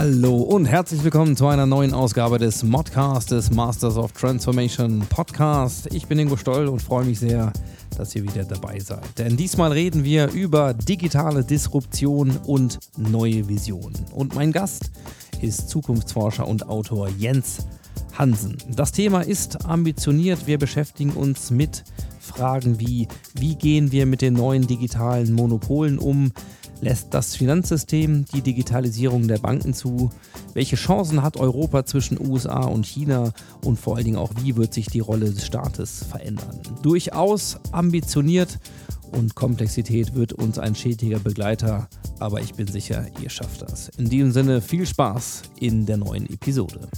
Hallo und herzlich willkommen zu einer neuen Ausgabe des Modcast des Masters of Transformation Podcast. Ich bin Ingo Stoll und freue mich sehr, dass ihr wieder dabei seid. Denn diesmal reden wir über digitale Disruption und neue Visionen. Und mein Gast ist Zukunftsforscher und Autor Jens Hansen. Das Thema ist ambitioniert. Wir beschäftigen uns mit Fragen wie, wie gehen wir mit den neuen digitalen Monopolen um? Lässt das Finanzsystem die Digitalisierung der Banken zu? Welche Chancen hat Europa zwischen USA und China? Und vor allen Dingen auch, wie wird sich die Rolle des Staates verändern? Durchaus ambitioniert und Komplexität wird uns ein stetiger Begleiter, aber ich bin sicher, ihr schafft das. In diesem Sinne viel Spaß in der neuen Episode.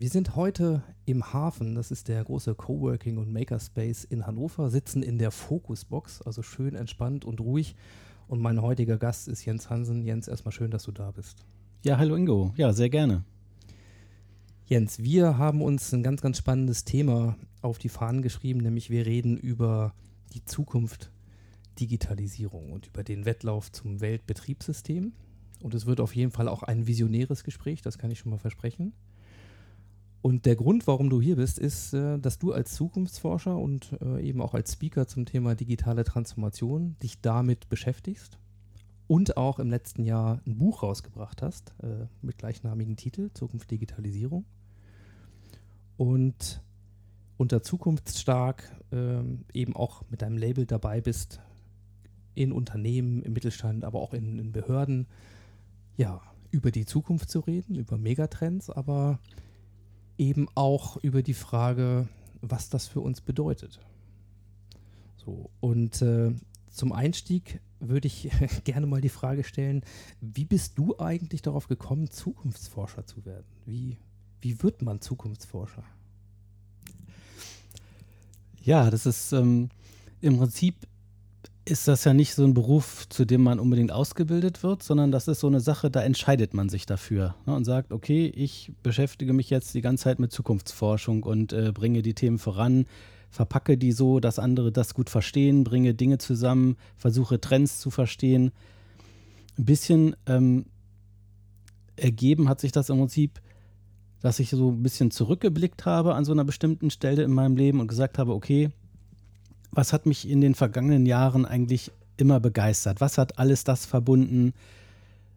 Wir sind heute im Hafen, das ist der große Coworking und Makerspace in Hannover, sitzen in der Focusbox, also schön entspannt und ruhig. Und mein heutiger Gast ist Jens Hansen. Jens, erstmal schön, dass du da bist. Ja, hallo Ingo. Ja, sehr gerne. Jens, wir haben uns ein ganz, ganz spannendes Thema auf die Fahnen geschrieben, nämlich wir reden über die Zukunft Digitalisierung und über den Wettlauf zum Weltbetriebssystem. Und es wird auf jeden Fall auch ein visionäres Gespräch, das kann ich schon mal versprechen. Und der Grund, warum du hier bist, ist, äh, dass du als Zukunftsforscher und äh, eben auch als Speaker zum Thema digitale Transformation dich damit beschäftigst und auch im letzten Jahr ein Buch rausgebracht hast äh, mit gleichnamigen Titel Zukunft Digitalisierung. Und unter Zukunftsstark ähm, eben auch mit deinem Label dabei bist in Unternehmen, im Mittelstand, aber auch in, in Behörden, ja, über die Zukunft zu reden, über Megatrends, aber eben auch über die Frage, was das für uns bedeutet. So, und äh, zum Einstieg würde ich gerne mal die Frage stellen, wie bist du eigentlich darauf gekommen, Zukunftsforscher zu werden? Wie, wie wird man Zukunftsforscher? Ja, das ist ähm, im Prinzip ist das ja nicht so ein Beruf, zu dem man unbedingt ausgebildet wird, sondern das ist so eine Sache, da entscheidet man sich dafür ne, und sagt, okay, ich beschäftige mich jetzt die ganze Zeit mit Zukunftsforschung und äh, bringe die Themen voran, verpacke die so, dass andere das gut verstehen, bringe Dinge zusammen, versuche Trends zu verstehen. Ein bisschen ähm, ergeben hat sich das im Prinzip, dass ich so ein bisschen zurückgeblickt habe an so einer bestimmten Stelle in meinem Leben und gesagt habe, okay, was hat mich in den vergangenen Jahren eigentlich immer begeistert? Was hat alles das verbunden,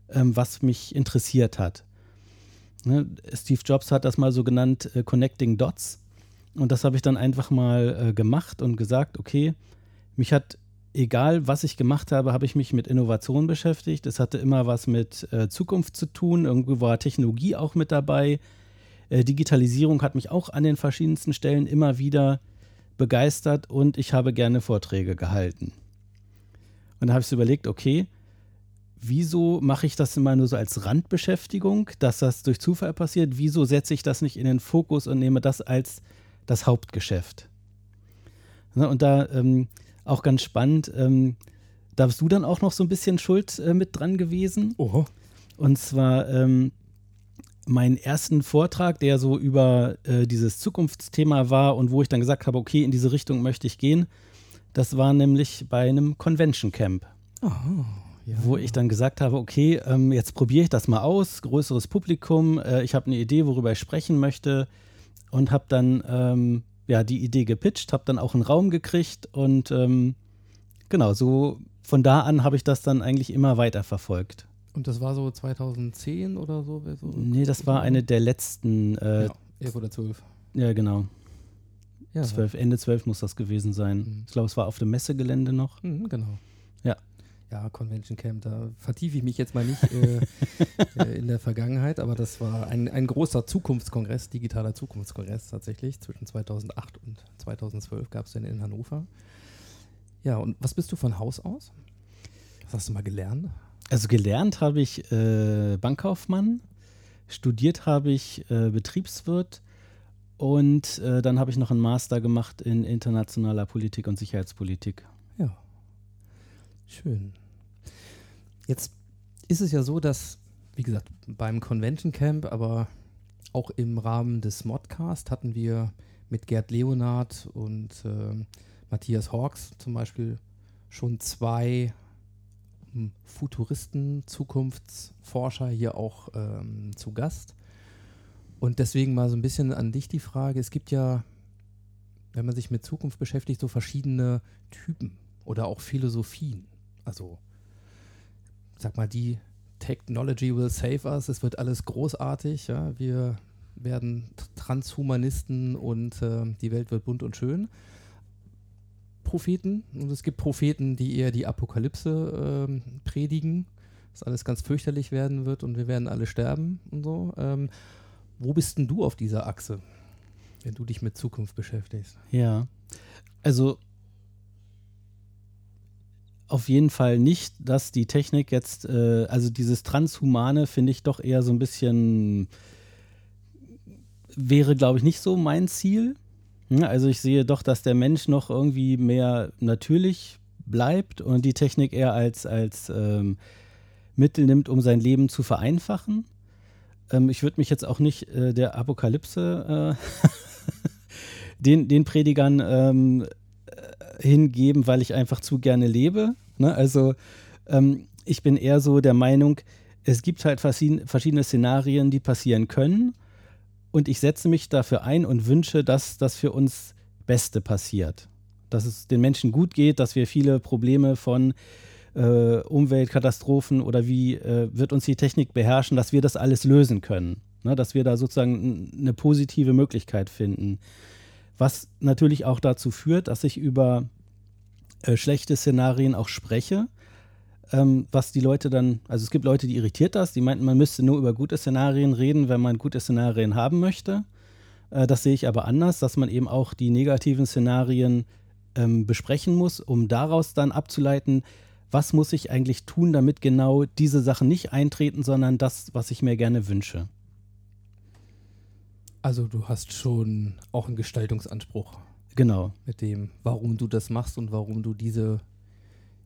ähm, was mich interessiert hat? Ne? Steve Jobs hat das mal so genannt, äh, Connecting Dots. Und das habe ich dann einfach mal äh, gemacht und gesagt, okay, mich hat, egal was ich gemacht habe, habe ich mich mit Innovation beschäftigt. Es hatte immer was mit äh, Zukunft zu tun. Irgendwo war Technologie auch mit dabei. Digitalisierung hat mich auch an den verschiedensten Stellen immer wieder begeistert und ich habe gerne Vorträge gehalten. Und da habe ich so überlegt, okay, wieso mache ich das immer nur so als Randbeschäftigung, dass das durch Zufall passiert? Wieso setze ich das nicht in den Fokus und nehme das als das Hauptgeschäft? Ne, und da ähm, auch ganz spannend, ähm, da bist du dann auch noch so ein bisschen schuld äh, mit dran gewesen. Oho. Und zwar ähm, meinen ersten Vortrag, der so über äh, dieses Zukunftsthema war und wo ich dann gesagt habe, okay, in diese Richtung möchte ich gehen. Das war nämlich bei einem Convention Camp. Oh, ja. Wo ich dann gesagt habe, okay, ähm, jetzt probiere ich das mal aus, größeres Publikum, äh, ich habe eine Idee, worüber ich sprechen möchte und habe dann ähm, ja die Idee gepitcht, habe dann auch einen Raum gekriegt und ähm, genau, so von da an habe ich das dann eigentlich immer weiter verfolgt. Und das war so 2010 oder so? so Nee, das war eine der letzten. Äh, ja, 11 oder 12. Ja, genau. Ja, 12, Ende 12 muss das gewesen sein. Mhm. Ich glaube, es war auf dem Messegelände noch. Mhm, genau. Ja. Ja, Convention Camp, da vertiefe ich mich jetzt mal nicht äh, äh, in der Vergangenheit, aber das war ein, ein großer Zukunftskongress, digitaler Zukunftskongress tatsächlich. Zwischen 2008 und 2012 gab es den in Hannover. Ja, und was bist du von Haus aus? Was hast du mal gelernt? Also gelernt habe ich äh, Bankkaufmann, studiert habe ich äh, Betriebswirt und äh, dann habe ich noch einen Master gemacht in internationaler Politik und Sicherheitspolitik. Ja. Schön. Jetzt ist es ja so, dass, wie gesagt, beim Convention Camp, aber auch im Rahmen des Modcast hatten wir mit Gerd Leonard und äh, Matthias Hawks zum Beispiel schon zwei Futuristen, Zukunftsforscher hier auch ähm, zu Gast. Und deswegen mal so ein bisschen an dich die Frage. Es gibt ja, wenn man sich mit Zukunft beschäftigt, so verschiedene Typen oder auch Philosophien. Also, sag mal, die Technology will save us, es wird alles großartig, ja, wir werden Transhumanisten und äh, die Welt wird bunt und schön. Propheten und es gibt Propheten, die eher die Apokalypse ähm, predigen, dass alles ganz fürchterlich werden wird und wir werden alle sterben und so. Ähm, wo bist denn du auf dieser Achse, wenn du dich mit Zukunft beschäftigst? Ja, also auf jeden Fall nicht, dass die Technik jetzt, äh, also dieses Transhumane finde ich doch eher so ein bisschen, wäre glaube ich nicht so mein Ziel. Ja, Also ich sehe doch, dass der Mensch noch irgendwie mehr natürlich bleibt und die Technik eher als, als ähm, Mittel nimmt, um sein Leben zu vereinfachen. Ähm, ich würde mich jetzt auch nicht äh, der Apokalypse äh, den, den Predigern ähm, äh, hingeben, weil ich einfach zu gerne lebe. Ne? Also ähm, ich bin eher so der Meinung, es gibt halt verschiedene Szenarien, die passieren können und ich setze mich dafür ein und wünsche, dass das für uns Beste passiert. Dass es den Menschen gut geht, dass wir viele Probleme von äh, Umweltkatastrophen oder wie äh, wird uns die Technik beherrschen, dass wir das alles lösen können. Ne? Dass wir da sozusagen eine positive Möglichkeit finden. Was natürlich auch dazu führt, dass ich über äh, schlechte Szenarien auch spreche ähm, was die Leute dann, also es gibt Leute, die irritiert das, die meinten, man müsste nur über gute Szenarien reden, wenn man gute Szenarien haben möchte. Äh, das sehe ich aber anders, dass man eben auch die negativen Szenarien ähm, besprechen muss, um daraus dann abzuleiten, was muss ich eigentlich tun, damit genau diese Sachen nicht eintreten, sondern das, was ich mir gerne wünsche. Also du hast schon auch einen Gestaltungsanspruch Genau. mit dem, warum du das machst und warum du diese,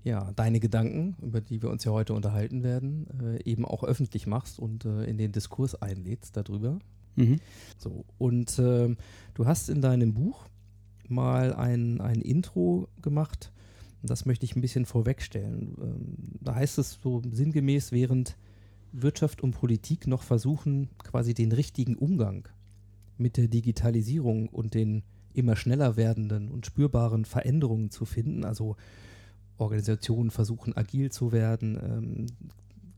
ja, deine Gedanken, über die wir uns ja heute unterhalten werden, äh, eben auch öffentlich machst und äh, in den Diskurs einlädst darüber. Mhm. So, und ähm, du hast in deinem Buch mal ein, ein Intro gemacht. Das möchte ich ein bisschen vorwegstellen. Ähm, da heißt es so sinngemäß, während Wirtschaft und Politik noch versuchen, quasi den richtigen Umgang mit der Digitalisierung und den immer schneller werdenden und spürbaren Veränderungen zu finden. Also Organisationen versuchen agil zu werden, ähm,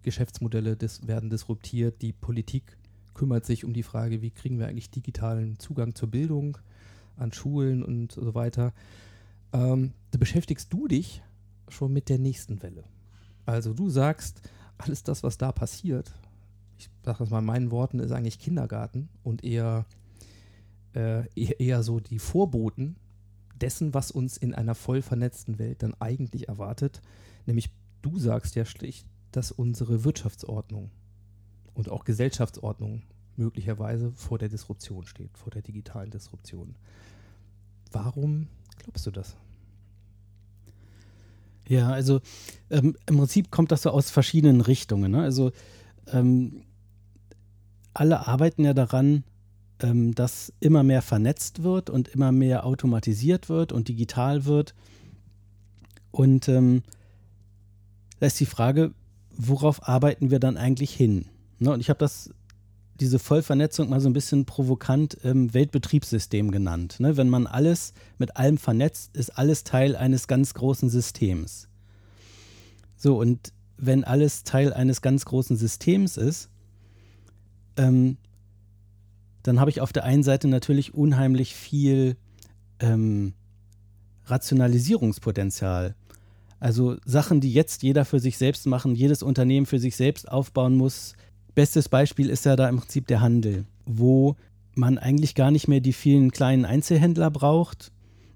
Geschäftsmodelle dis werden disruptiert, die Politik kümmert sich um die Frage, wie kriegen wir eigentlich digitalen Zugang zur Bildung an Schulen und so weiter. Ähm, da beschäftigst du dich schon mit der nächsten Welle. Also du sagst, alles das, was da passiert, ich sage das mal in meinen Worten, ist eigentlich Kindergarten und eher, äh, eher, eher so die Vorboten dessen, was uns in einer voll vernetzten Welt dann eigentlich erwartet. Nämlich du sagst ja schlicht, dass unsere Wirtschaftsordnung und auch Gesellschaftsordnung möglicherweise vor der Disruption steht, vor der digitalen Disruption. Warum glaubst du das? Ja, also ähm, im Prinzip kommt das so aus verschiedenen Richtungen. Ne? Also ähm, alle arbeiten ja daran, ähm, dass immer mehr vernetzt wird und immer mehr automatisiert wird und digital wird. Und ähm, da ist die Frage, worauf arbeiten wir dann eigentlich hin? Ne? Und ich habe das diese Vollvernetzung mal so ein bisschen provokant ähm, Weltbetriebssystem genannt. Ne? Wenn man alles mit allem vernetzt, ist alles Teil eines ganz großen Systems. So, und wenn alles Teil eines ganz großen Systems ist, ähm, dann habe ich auf der einen Seite natürlich unheimlich viel ähm, Rationalisierungspotenzial. Also Sachen, die jetzt jeder für sich selbst machen, jedes Unternehmen für sich selbst aufbauen muss. Bestes Beispiel ist ja da im Prinzip der Handel, wo man eigentlich gar nicht mehr die vielen kleinen Einzelhändler braucht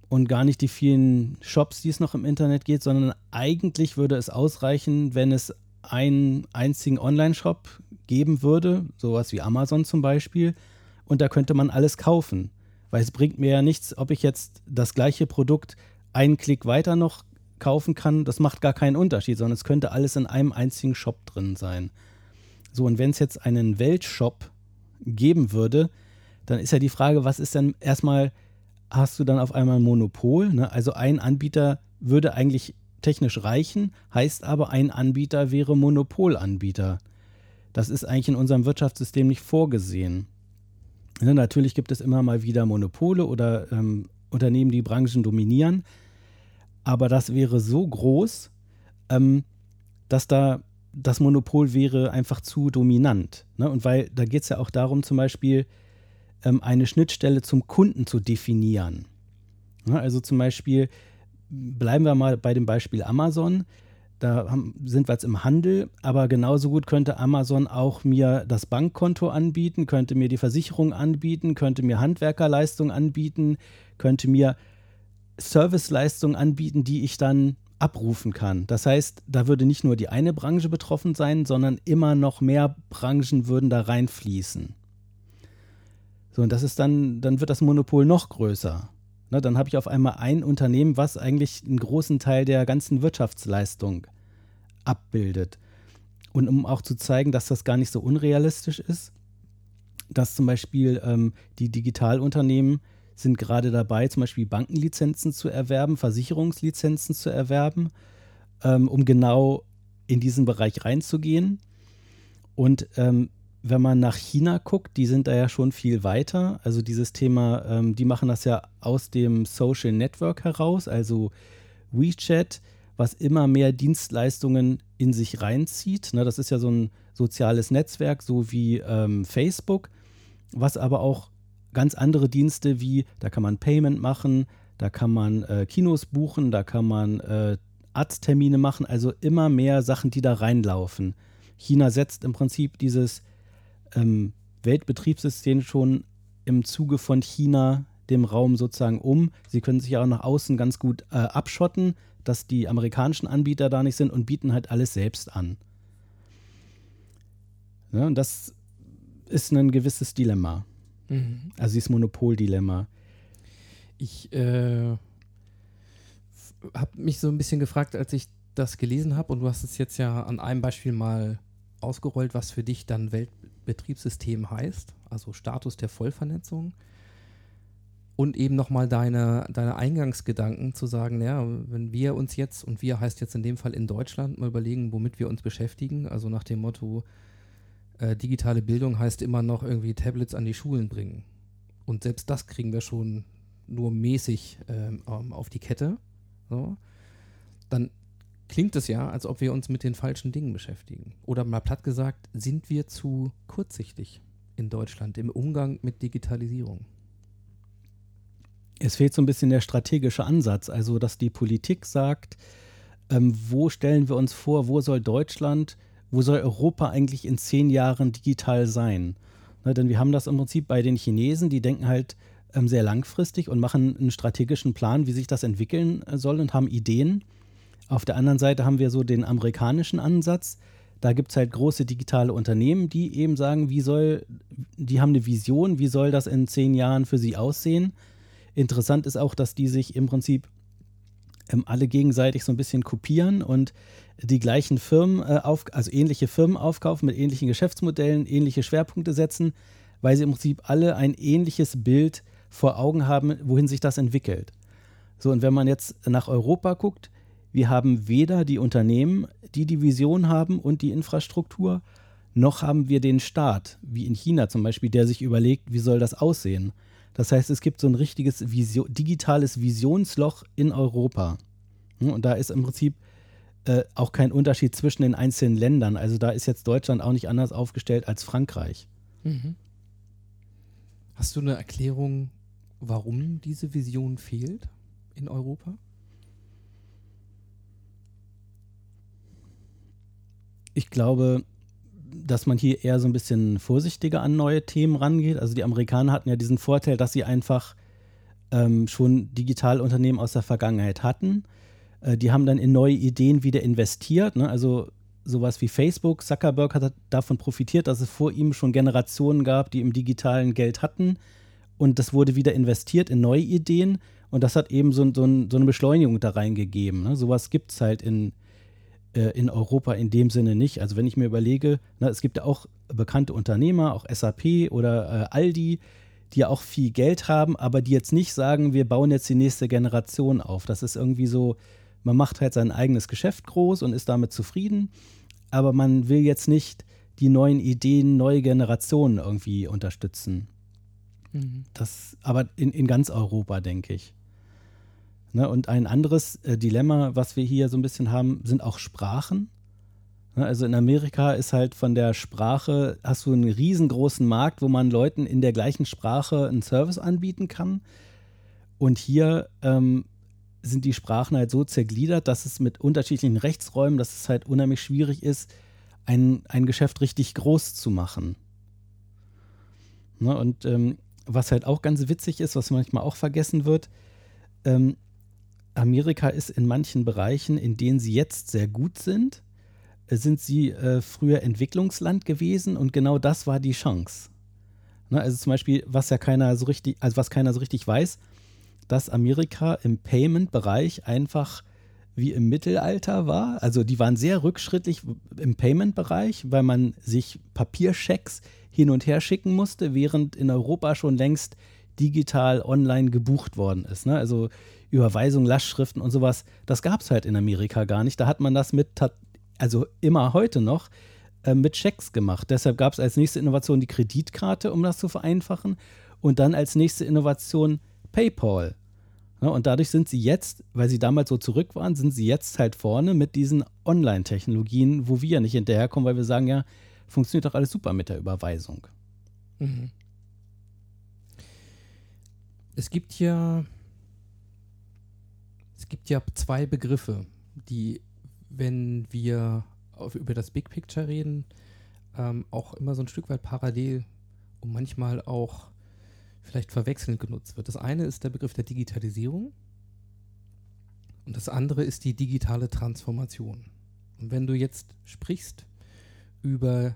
und gar nicht die vielen Shops, die es noch im Internet geht, sondern eigentlich würde es ausreichen, wenn es einen einzigen Online-Shop geben würde, sowas wie Amazon zum Beispiel, und da könnte man alles kaufen. Weil es bringt mir ja nichts, ob ich jetzt das gleiche Produkt einen Klick weiter noch kaufen kann, das macht gar keinen Unterschied, sondern es könnte alles in einem einzigen Shop drin sein. So, und wenn es jetzt einen Weltshop geben würde, dann ist ja die Frage, was ist denn erstmal, hast du dann auf einmal ein Monopol? Ne? Also ein Anbieter würde eigentlich technisch reichen, heißt aber, ein Anbieter wäre Monopolanbieter. Das ist eigentlich in unserem Wirtschaftssystem nicht vorgesehen. Ne, natürlich gibt es immer mal wieder Monopole oder ähm, Unternehmen, die Branchen dominieren, aber das wäre so groß, ähm, dass da das Monopol wäre einfach zu dominant. Ne? Und weil da geht es ja auch darum, zum Beispiel ähm, eine Schnittstelle zum Kunden zu definieren. Ne? Also zum Beispiel, bleiben wir mal bei dem Beispiel Amazon. Da haben, sind wir jetzt im Handel, aber genauso gut könnte Amazon auch mir das Bankkonto anbieten, könnte mir die Versicherung anbieten, könnte mir Handwerkerleistungen anbieten, könnte mir Serviceleistungen anbieten, die ich dann abrufen kann. Das heißt, da würde nicht nur die eine Branche betroffen sein, sondern immer noch mehr Branchen würden da reinfließen. So, und das ist dann, dann wird das Monopol noch größer. Ne, dann habe ich auf einmal ein Unternehmen, was eigentlich einen großen Teil der ganzen Wirtschaftsleistung abbildet. Und um auch zu zeigen, dass das gar nicht so unrealistisch ist, dass zum Beispiel ähm, die Digitalunternehmen sind gerade dabei, zum Beispiel Bankenlizenzen zu erwerben, Versicherungslizenzen zu erwerben, ähm, um genau in diesen Bereich reinzugehen. Und ähm, wenn man nach China guckt, die sind da ja schon viel weiter. Also dieses Thema, ähm, die machen das ja aus dem Social Network heraus, also WeChat, was immer mehr Dienstleistungen in sich reinzieht. Ne, das ist ja so ein soziales Netzwerk, so wie ähm, Facebook, was aber auch ganz andere Dienste wie, da kann man Payment machen, da kann man äh, Kinos buchen, da kann man äh, Arzttermine machen, also immer mehr Sachen, die da reinlaufen. China setzt im Prinzip dieses ähm, Weltbetriebssystem schon im Zuge von China dem Raum sozusagen um. Sie können sich auch nach außen ganz gut äh, abschotten, dass die amerikanischen Anbieter da nicht sind und bieten halt alles selbst an. Ja, und das ist ein gewisses Dilemma. Mhm. Also dieses Monopoldilemma. Ich äh, habe mich so ein bisschen gefragt, als ich das gelesen habe, und du hast es jetzt ja an einem Beispiel mal ausgerollt, was für dich dann Weltbetriebssystem heißt, also Status der Vollvernetzung. Und eben nochmal deine, deine Eingangsgedanken zu sagen, naja, wenn wir uns jetzt, und wir heißt jetzt in dem Fall in Deutschland, mal überlegen, womit wir uns beschäftigen, also nach dem Motto, äh, digitale Bildung heißt immer noch irgendwie Tablets an die Schulen bringen. Und selbst das kriegen wir schon nur mäßig ähm, auf die Kette. So. Dann klingt es ja, als ob wir uns mit den falschen Dingen beschäftigen. Oder mal platt gesagt, sind wir zu kurzsichtig in Deutschland im Umgang mit Digitalisierung? Es fehlt so ein bisschen der strategische Ansatz, also dass die Politik sagt, ähm, wo stellen wir uns vor, wo soll Deutschland wo soll Europa eigentlich in zehn Jahren digital sein? Ne, denn wir haben das im Prinzip bei den Chinesen, die denken halt ähm, sehr langfristig und machen einen strategischen Plan, wie sich das entwickeln äh, soll und haben Ideen. Auf der anderen Seite haben wir so den amerikanischen Ansatz. Da gibt es halt große digitale Unternehmen, die eben sagen, wie soll, die haben eine Vision, wie soll das in zehn Jahren für sie aussehen. Interessant ist auch, dass die sich im Prinzip ähm, alle gegenseitig so ein bisschen kopieren und die gleichen Firmen, äh, auf, also ähnliche Firmen aufkaufen mit ähnlichen Geschäftsmodellen, ähnliche Schwerpunkte setzen, weil sie im Prinzip alle ein ähnliches Bild vor Augen haben, wohin sich das entwickelt. So, und wenn man jetzt nach Europa guckt, wir haben weder die Unternehmen, die die Vision haben und die Infrastruktur, noch haben wir den Staat, wie in China zum Beispiel, der sich überlegt, wie soll das aussehen. Das heißt, es gibt so ein richtiges Vision, digitales Visionsloch in Europa. Und da ist im Prinzip äh, auch kein Unterschied zwischen den einzelnen Ländern. Also da ist jetzt Deutschland auch nicht anders aufgestellt als Frankreich. Mhm. Hast du eine Erklärung, warum diese Vision fehlt in Europa? Ich glaube, dass man hier eher so ein bisschen vorsichtiger an neue Themen rangeht. Also die Amerikaner hatten ja diesen Vorteil, dass sie einfach ähm, schon Digitalunternehmen aus der Vergangenheit hatten. Äh, die haben dann in neue Ideen wieder investiert. Ne? Also sowas wie Facebook, Zuckerberg hat davon profitiert, dass es vor ihm schon Generationen gab, die im digitalen Geld hatten. Und das wurde wieder investiert in neue Ideen. Und das hat eben so, so, so eine Beschleunigung da reingegeben. Ne? Sowas gibt es halt in, in Europa in dem Sinne nicht. Also wenn ich mir überlege, na, es gibt ja auch bekannte Unternehmer, auch SAP oder äh, Aldi, die ja auch viel Geld haben, aber die jetzt nicht sagen, wir bauen jetzt die nächste Generation auf. Das ist irgendwie so, man macht halt sein eigenes Geschäft groß und ist damit zufrieden, aber man will jetzt nicht die neuen Ideen, neue Generationen irgendwie unterstützen. Mhm. Das aber in, in ganz Europa, denke ich. Ne, und ein anderes äh, Dilemma, was wir hier so ein bisschen haben, sind auch Sprachen. Ne, also in Amerika ist halt von der Sprache, hast du einen riesengroßen Markt, wo man Leuten in der gleichen Sprache einen Service anbieten kann. Und hier ähm, sind die Sprachen halt so zergliedert, dass es mit unterschiedlichen Rechtsräumen, dass es halt unheimlich schwierig ist, ein, ein Geschäft richtig groß zu machen. Ne, und ähm, was halt auch ganz witzig ist, was manchmal auch vergessen wird, ähm, Amerika ist in manchen Bereichen, in denen sie jetzt sehr gut sind, äh, sind sie äh, früher Entwicklungsland gewesen und genau das war die Chance. Ne, also zum Beispiel, was ja keiner so richtig, also was keiner so richtig weiß, dass Amerika im Payment-Bereich einfach wie im Mittelalter war. Also die waren sehr rückschrittlich im Payment-Bereich, weil man sich Papierschecks hin und her schicken musste, während in Europa schon längst digital online gebucht worden ist. Ne? Also Überweisung, Lastschriften und sowas, das gab es halt in Amerika gar nicht. Da hat man das mit, also immer heute noch, äh, mit Schecks gemacht. Deshalb gab es als nächste Innovation die Kreditkarte, um das zu vereinfachen. Und dann als nächste Innovation PayPal. Ja, und dadurch sind sie jetzt, weil sie damals so zurück waren, sind sie jetzt halt vorne mit diesen Online-Technologien, wo wir ja nicht hinterherkommen, weil wir sagen ja, funktioniert doch alles super mit der Überweisung. Mhm. Es gibt ja ja zwei Begriffe, die, wenn wir auf, über das Big Picture reden, ähm, auch immer so ein Stück weit parallel und manchmal auch vielleicht verwechselnd genutzt wird. Das eine ist der Begriff der Digitalisierung und das andere ist die digitale Transformation. Und wenn du jetzt sprichst über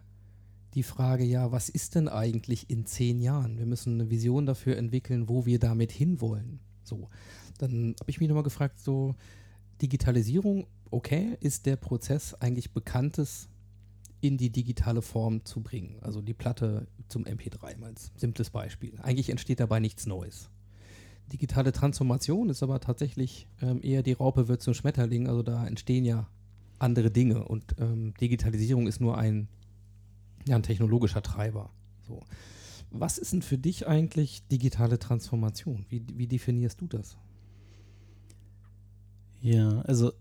die Frage, ja, was ist denn eigentlich in zehn Jahren? Wir müssen eine Vision dafür entwickeln, wo wir damit hinwollen. So, dann habe ich mich nochmal gefragt, so Digitalisierung, okay, ist der Prozess eigentlich Bekanntes in die digitale Form zu bringen. Also die Platte zum MP3 als simples Beispiel. Eigentlich entsteht dabei nichts Neues. Digitale Transformation ist aber tatsächlich ähm, eher die Raupe wird zum Schmetterling. Also da entstehen ja andere Dinge und ähm, Digitalisierung ist nur ein, ja, ein technologischer Treiber. So. Was ist denn für dich eigentlich digitale Transformation? Wie, wie definierst du das? Ja, also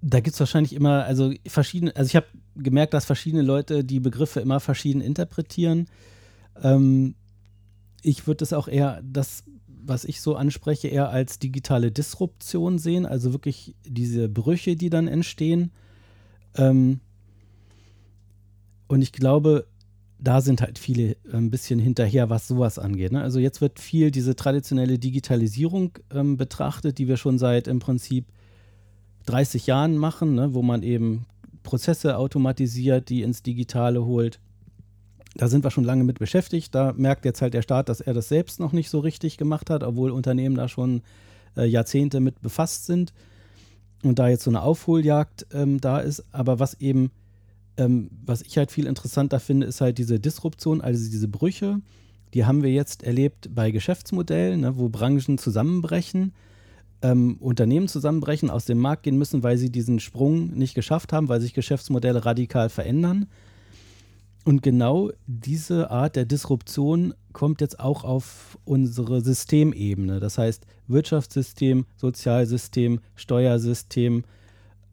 da gibt es wahrscheinlich immer, also verschiedene, also ich habe gemerkt, dass verschiedene Leute die Begriffe immer verschieden interpretieren. Ähm, ich würde das auch eher, das, was ich so anspreche, eher als digitale Disruption sehen, also wirklich diese Brüche, die dann entstehen. Ähm, und ich glaube, da sind halt viele ein bisschen hinterher, was sowas angeht. Ne? Also jetzt wird viel diese traditionelle Digitalisierung ähm, betrachtet, die wir schon seit im Prinzip 30 Jahren machen, ne, wo man eben Prozesse automatisiert, die ins Digitale holt. Da sind wir schon lange mit beschäftigt. Da merkt jetzt halt der Staat, dass er das selbst noch nicht so richtig gemacht hat, obwohl Unternehmen da schon äh, Jahrzehnte mit befasst sind und da jetzt so eine Aufholjagd ähm, da ist. Aber was eben, ähm, was ich halt viel interessanter finde, ist halt diese Disruption, also diese Brüche. Die haben wir jetzt erlebt bei Geschäftsmodellen, ne, wo Branchen zusammenbrechen ähm, Unternehmen zusammenbrechen, aus dem Markt gehen müssen, weil sie diesen Sprung nicht geschafft haben, weil sich Geschäftsmodelle radikal verändern. Und genau diese Art der Disruption kommt jetzt auch auf unsere Systemebene. Das heißt Wirtschaftssystem, Sozialsystem, Steuersystem,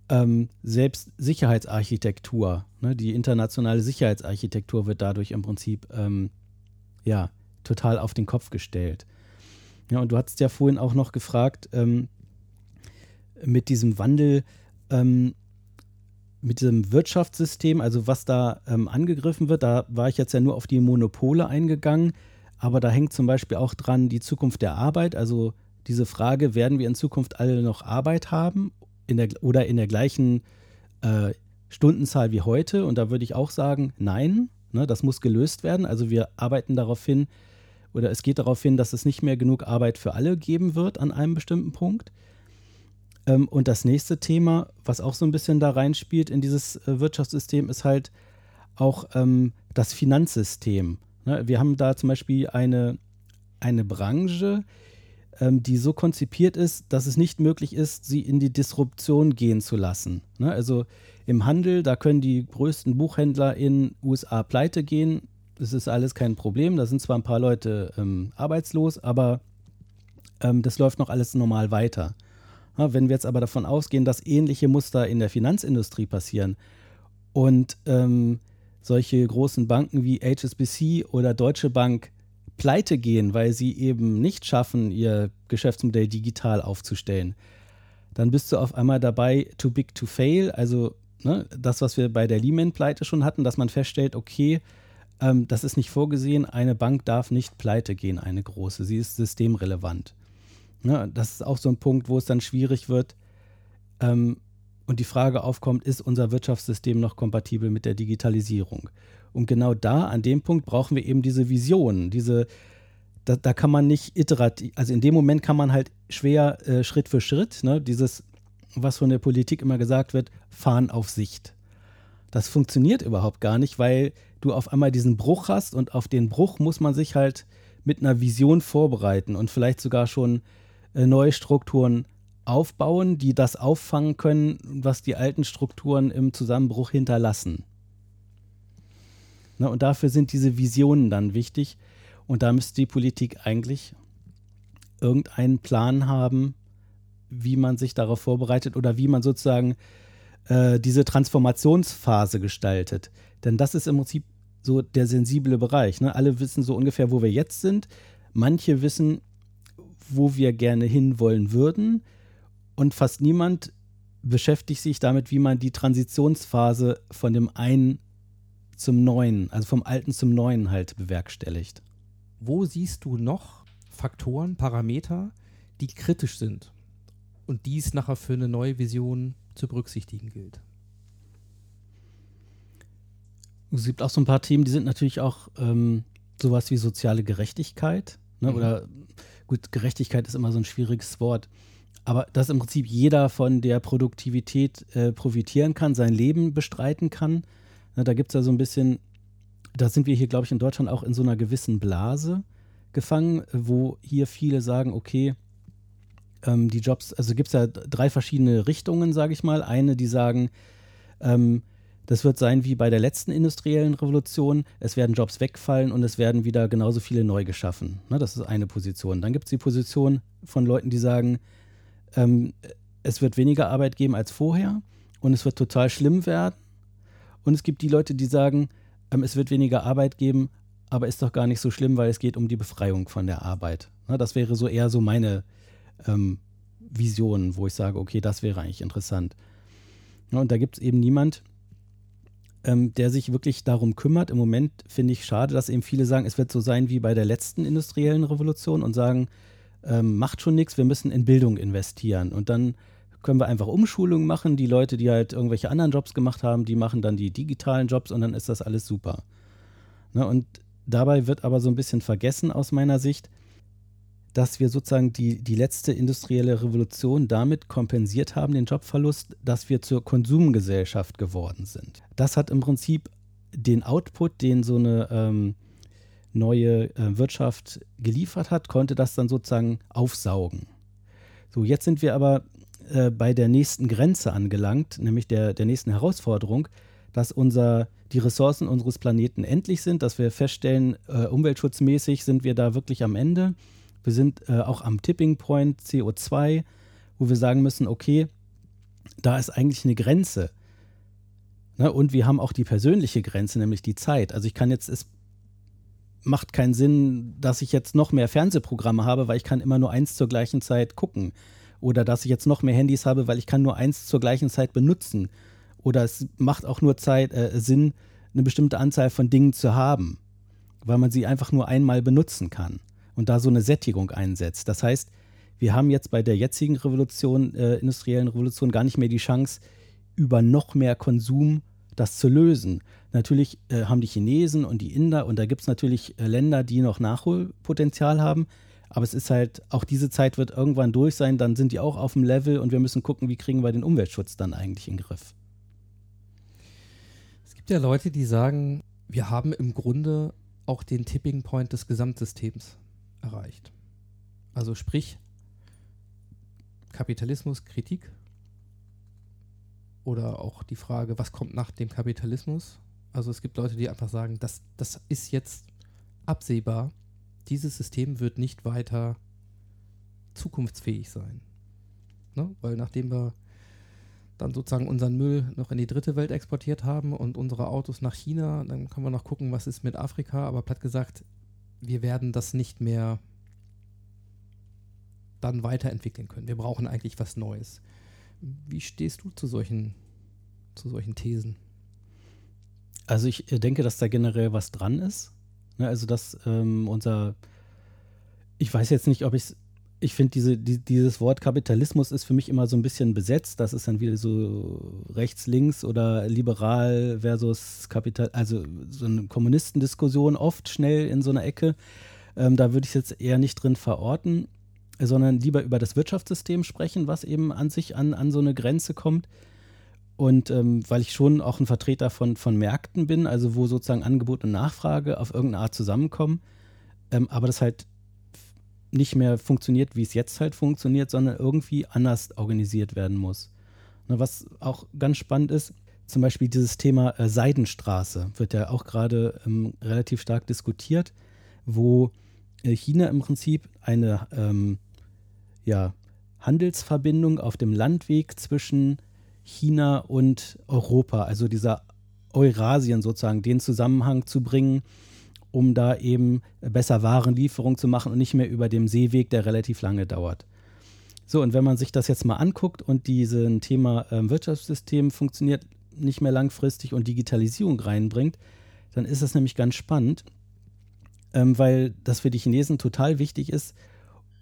ähm, selbst Sicherheitsarchitektur. Ne? Die internationale Sicherheitsarchitektur wird dadurch im Prinzip ähm, ja, total auf den Kopf gestellt. Ja, und du hattest ja vorhin auch noch gefragt, ähm, mit diesem Wandel, ähm, mit diesem Wirtschaftssystem, also was da ähm, angegriffen wird, da war ich jetzt ja nur auf die Monopole eingegangen, Aber da hängt zum Beispiel auch dran die Zukunft der Arbeit. Also diese Frage, werden wir in Zukunft alle noch Arbeit haben in der, oder in der gleichen äh, Stundenzahl wie heute? Und da würde ich auch sagen, nein, ne, das muss gelöst werden. Also wir arbeiten darauf hin, oder es geht darauf hin, dass es nicht mehr genug Arbeit für alle geben wird an einem bestimmten Punkt. Ähm, und das nächste Thema, was auch so ein bisschen da reinspielt in dieses äh, Wirtschaftssystem, ist halt auch ähm, das Finanzsystem. Ne? Wir haben da zum Beispiel eine, eine Branche, ähm, die so konzipiert ist, dass es nicht möglich ist, sie in die Disruption gehen zu lassen. Ne? Also im Handel, da können die größten Buchhändler in USA pleite gehen, das ist alles kein Problem. Da sind zwar ein paar Leute ähm, arbeitslos, aber ähm, das läuft noch alles normal weiter. Ja, wenn wir jetzt aber davon ausgehen, dass ähnliche Muster in der Finanzindustrie passieren und ähm, solche großen Banken wie HSBC oder Deutsche Bank pleite gehen, weil sie eben nicht schaffen, ihr Geschäftsmodell digital aufzustellen, dann bist du auf einmal dabei, too big to fail. Also ne, das, was wir bei der Lehman-Pleite schon hatten, dass man feststellt, okay, ähm, das ist nicht vorgesehen. Eine Bank darf nicht pleite gehen, eine große. Sie ist systemrelevant. Ne, das ist auch so ein Punkt, wo es dann schwierig wird ähm, und die Frage aufkommt, ist unser Wirtschaftssystem noch kompatibel mit der Digitalisierung? Und genau da, an dem Punkt, brauchen wir eben diese Visionen, diese, da, da kann man nicht iterativ, also in dem Moment kann man halt schwer äh, Schritt für Schritt, ne, dieses, was von der Politik immer gesagt wird, fahren auf Sicht. Das funktioniert überhaupt gar nicht, weil du auf einmal diesen Bruch hast und auf den Bruch muss man sich halt mit einer Vision vorbereiten und vielleicht sogar schon äh, neue Strukturen aufbauen, die das auffangen können, was die alten Strukturen im Zusammenbruch hinterlassen. Na, und dafür sind diese Visionen dann wichtig. Und da müsste die Politik eigentlich irgendeinen Plan haben, wie man sich darauf vorbereitet oder wie man sozusagen äh, diese Transformationsphase gestaltet. Denn das ist im Prinzip so der sensible Bereich. Ne? Alle wissen so ungefähr, wo wir jetzt sind. Manche wissen, wo wir gerne hinwollen würden. Und fast niemand beschäftigt sich damit, wie man die Transitionsphase von dem einen zum neuen, also vom alten zum neuen halt bewerkstelligt. Wo siehst du noch Faktoren, Parameter, die kritisch sind und dies nachher für eine neue Vision zu berücksichtigen gilt? Es gibt auch so ein paar Themen, die sind natürlich auch ähm, sowas wie soziale Gerechtigkeit. Ne? Mhm. Oder gut, Gerechtigkeit ist immer so ein schwieriges Wort. Aber dass im Prinzip jeder von der Produktivität äh, profitieren kann, sein Leben bestreiten kann. Ne, da gibt es ja so ein bisschen, da sind wir hier, glaube ich, in Deutschland auch in so einer gewissen Blase gefangen, wo hier viele sagen, okay, ähm, die Jobs, also gibt es ja drei verschiedene Richtungen, sage ich mal. Eine, die sagen, ähm, das wird sein wie bei der letzten industriellen Revolution. Es werden Jobs wegfallen und es werden wieder genauso viele neu geschaffen. Ne, das ist eine Position. Dann gibt es die Position von Leuten, die sagen, ähm, es wird weniger Arbeit geben als vorher und es wird total schlimm werden. Und es gibt die Leute, die sagen, ähm, es wird weniger Arbeit geben, aber ist doch gar nicht so schlimm, weil es geht um die Befreiung von der Arbeit. Ne, das wäre so eher so meine ähm, Vision, wo ich sage, okay, das wäre eigentlich interessant. Ja, und da gibt es eben niemand, ähm, der sich wirklich darum kümmert. Im Moment finde ich schade, dass eben viele sagen, es wird so sein wie bei der letzten industriellen Revolution und sagen, ähm, macht schon nichts, wir müssen in Bildung investieren. Und dann können wir einfach Umschulungen machen. Die Leute, die halt irgendwelche anderen Jobs gemacht haben, die machen dann die digitalen Jobs und dann ist das alles super. Ne? Und dabei wird aber so ein bisschen vergessen aus meiner Sicht, dass wir sozusagen die, die letzte industrielle Revolution damit kompensiert haben, den Jobverlust, dass wir zur Konsumgesellschaft geworden sind. Das hat im Prinzip den Output, den so eine ähm, neue äh, Wirtschaft geliefert hat, konnte das dann sozusagen aufsaugen. So, jetzt sind wir aber äh, bei der nächsten Grenze angelangt, nämlich der, der nächsten Herausforderung, dass unser, die Ressourcen unseres Planeten endlich sind, dass wir feststellen, äh, umweltschutzmäßig sind wir da wirklich am Ende wir sind äh, auch am Tipping Point CO2, wo wir sagen müssen, okay, da ist eigentlich eine Grenze. Ne? Und wir haben auch die persönliche Grenze, nämlich die Zeit. Also ich kann jetzt, es macht keinen Sinn, dass ich jetzt noch mehr Fernsehprogramme habe, weil ich kann immer nur eins zur gleichen Zeit gucken. Oder dass ich jetzt noch mehr Handys habe, weil ich kann nur eins zur gleichen Zeit benutzen. Oder es macht auch nur Zeit, äh, Sinn, eine bestimmte Anzahl von Dingen zu haben weil man sie einfach nur einmal benutzen kann und da so eine Sättigung einsetzt. Das heißt, wir haben jetzt bei der jetzigen Revolution, äh, industriellen Revolution, gar nicht mehr die Chance, über noch mehr Konsum das zu lösen. Natürlich äh, haben die Chinesen und die Inder und da gibt es natürlich äh, Länder, die noch Nachholpotenzial haben. Aber es ist halt, auch diese Zeit wird irgendwann durch sein, dann sind die auch auf dem Level und wir müssen gucken, wie kriegen wir den Umweltschutz dann eigentlich in den Griff. Es gibt ja Leute, die sagen, wir haben im Grunde auch den Tipping Point des Gesamtsystems erreicht. Also sprich, Kapitalismus, Kritik oder auch die Frage, was kommt nach dem Kapitalismus? Also es gibt Leute, die einfach sagen, das, das ist jetzt absehbar, dieses System wird nicht weiter zukunftsfähig sein. Ne? Weil nachdem wir dann sozusagen unseren Müll noch in die dritte Welt exportiert haben und unsere Autos nach China, dann können wir noch gucken, was ist mit Afrika, aber platt gesagt, wir werden das nicht mehr dann weiterentwickeln können. Wir brauchen eigentlich was Neues. Wie stehst du zu solchen, zu solchen Thesen? Also ich äh, denke, dass da generell was dran ist. Ne, also dass ähm, unser, ich weiß jetzt nicht, ob ich es, ich finde diese, die, dieses Wort Kapitalismus ist für mich immer so ein bisschen besetzt. Das ist dann wieder so rechts, links oder liberal versus Kapital, also so eine Kommunistendiskussion oft schnell in so einer Ecke. Ähm, da würde ich jetzt eher nicht drin verorten sondern lieber über das Wirtschaftssystem sprechen, was eben an sich an, an so eine Grenze kommt. Und ähm, weil ich schon auch ein Vertreter von, von Märkten bin, also wo sozusagen Angebot und Nachfrage auf irgendeine Art zusammenkommen, ähm, aber das halt nicht mehr funktioniert, wie es jetzt halt funktioniert, sondern irgendwie anders organisiert werden muss. Ne, was auch ganz spannend ist, zum Beispiel dieses Thema äh, Seidenstraße wird ja auch gerade ähm, relativ stark diskutiert, wo äh, China im Prinzip eine ähm, ja, Handelsverbindung auf dem Landweg zwischen China und Europa, also dieser Eurasien sozusagen, den Zusammenhang zu bringen, um da eben besser Warenlieferung zu machen und nicht mehr über dem Seeweg, der relativ lange dauert. So, und wenn man sich das jetzt mal anguckt und diesen Thema äh, Wirtschaftssystem funktioniert nicht mehr langfristig und Digitalisierung reinbringt, dann ist das nämlich ganz spannend, ähm, weil das für die Chinesen total wichtig ist,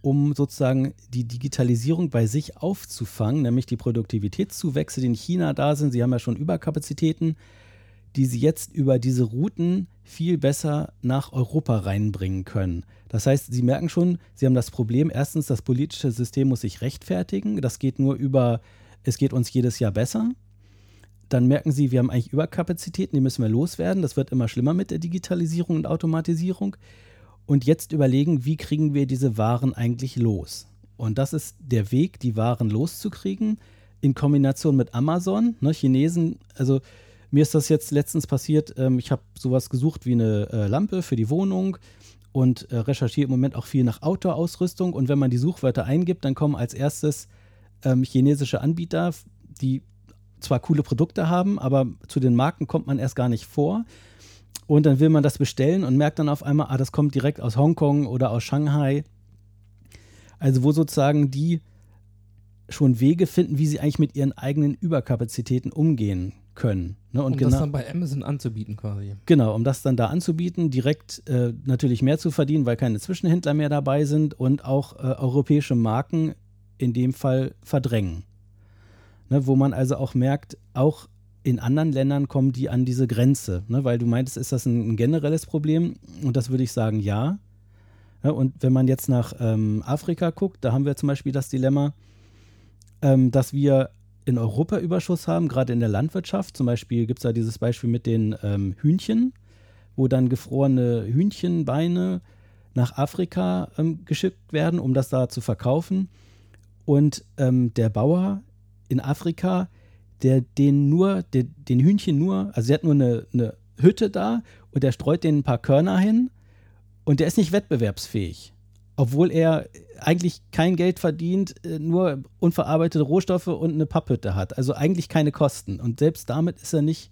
um sozusagen die Digitalisierung bei sich aufzufangen, nämlich die Produktivitätszuwächse, die in China da sind. Sie haben ja schon Überkapazitäten, die sie jetzt über diese Routen viel besser nach Europa reinbringen können. Das heißt, sie merken schon, sie haben das Problem, erstens, das politische System muss sich rechtfertigen. Das geht nur über, es geht uns jedes Jahr besser. Dann merken sie, wir haben eigentlich Überkapazitäten, die müssen wir loswerden. Das wird immer schlimmer mit der Digitalisierung und Automatisierung und jetzt überlegen, wie kriegen wir diese Waren eigentlich los. Und das ist der Weg, die Waren loszukriegen, in Kombination mit Amazon. Ne, Chinesen, also mir ist das jetzt letztens passiert, ähm, ich habe sowas gesucht wie eine äh, Lampe für die Wohnung und äh, recherchiere im Moment auch viel nach Outdoor-Ausrüstung. Und wenn man die Suchwörter eingibt, dann kommen als erstes ähm, chinesische Anbieter, die zwar coole Produkte haben, aber zu den Marken kommt man erst gar nicht vor. Und dann will man das bestellen und merkt dann auf einmal, ah, das kommt direkt aus Hongkong oder aus Shanghai. Also wo sozusagen die schon Wege finden, wie sie eigentlich mit ihren eigenen Überkapazitäten umgehen können. Ne? Und um genau, das dann bei Amazon anzubieten quasi. Genau, um das dann da anzubieten, direkt äh, natürlich mehr zu verdienen, weil keine Zwischenhändler mehr dabei sind und auch äh, europäische Marken in dem Fall verdrängen. Ne? Wo man also auch merkt, auch in anderen Ländern kommen die an diese Grenze, ne? weil du meintest, ist das ein, ein, generelles Problem? Und das würde ich sagen, ja. ja und wenn man jetzt nach ähm, Afrika guckt, da haben wir zum Beispiel das Dilemma, ähm, dass wir in Europa Überschuss haben, gerade in der Landwirtschaft. Zum Beispiel gibt es da dieses Beispiel mit den ähm, Hühnchen, wo dann gefrorene Hühnchenbeine nach Afrika ähm, geschickt werden, um das da zu verkaufen. Und ähm, der Bauer in Afrika, der den nur, der, den Hühnchen nur, also der hat nur eine, eine Hütte da und der streut denen ein paar Körner hin und der ist nicht wettbewerbsfähig. Obwohl er eigentlich kein Geld verdient, äh, nur unverarbeitete Rohstoffe und eine Papphütte hat. Also eigentlich keine Kosten. Und selbst damit ist er nicht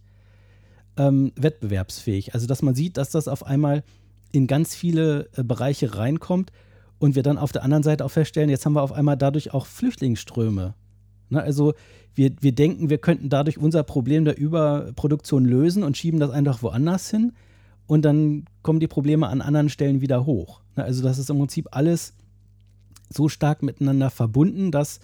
ähm, wettbewerbsfähig. Also dass man sieht, dass das auf einmal in ganz viele äh, Bereiche reinkommt und wir dann auf der anderen Seite auch feststellen, jetzt haben wir auf einmal dadurch auch Flüchtlingsströme. Ne? Also wir, wir denken, wir könnten dadurch unser Problem der Überproduktion lösen und schieben das einfach woanders hin. und dann kommen die Probleme an anderen Stellen wieder hoch. Ne, also das ist im Prinzip alles so stark miteinander verbunden, dass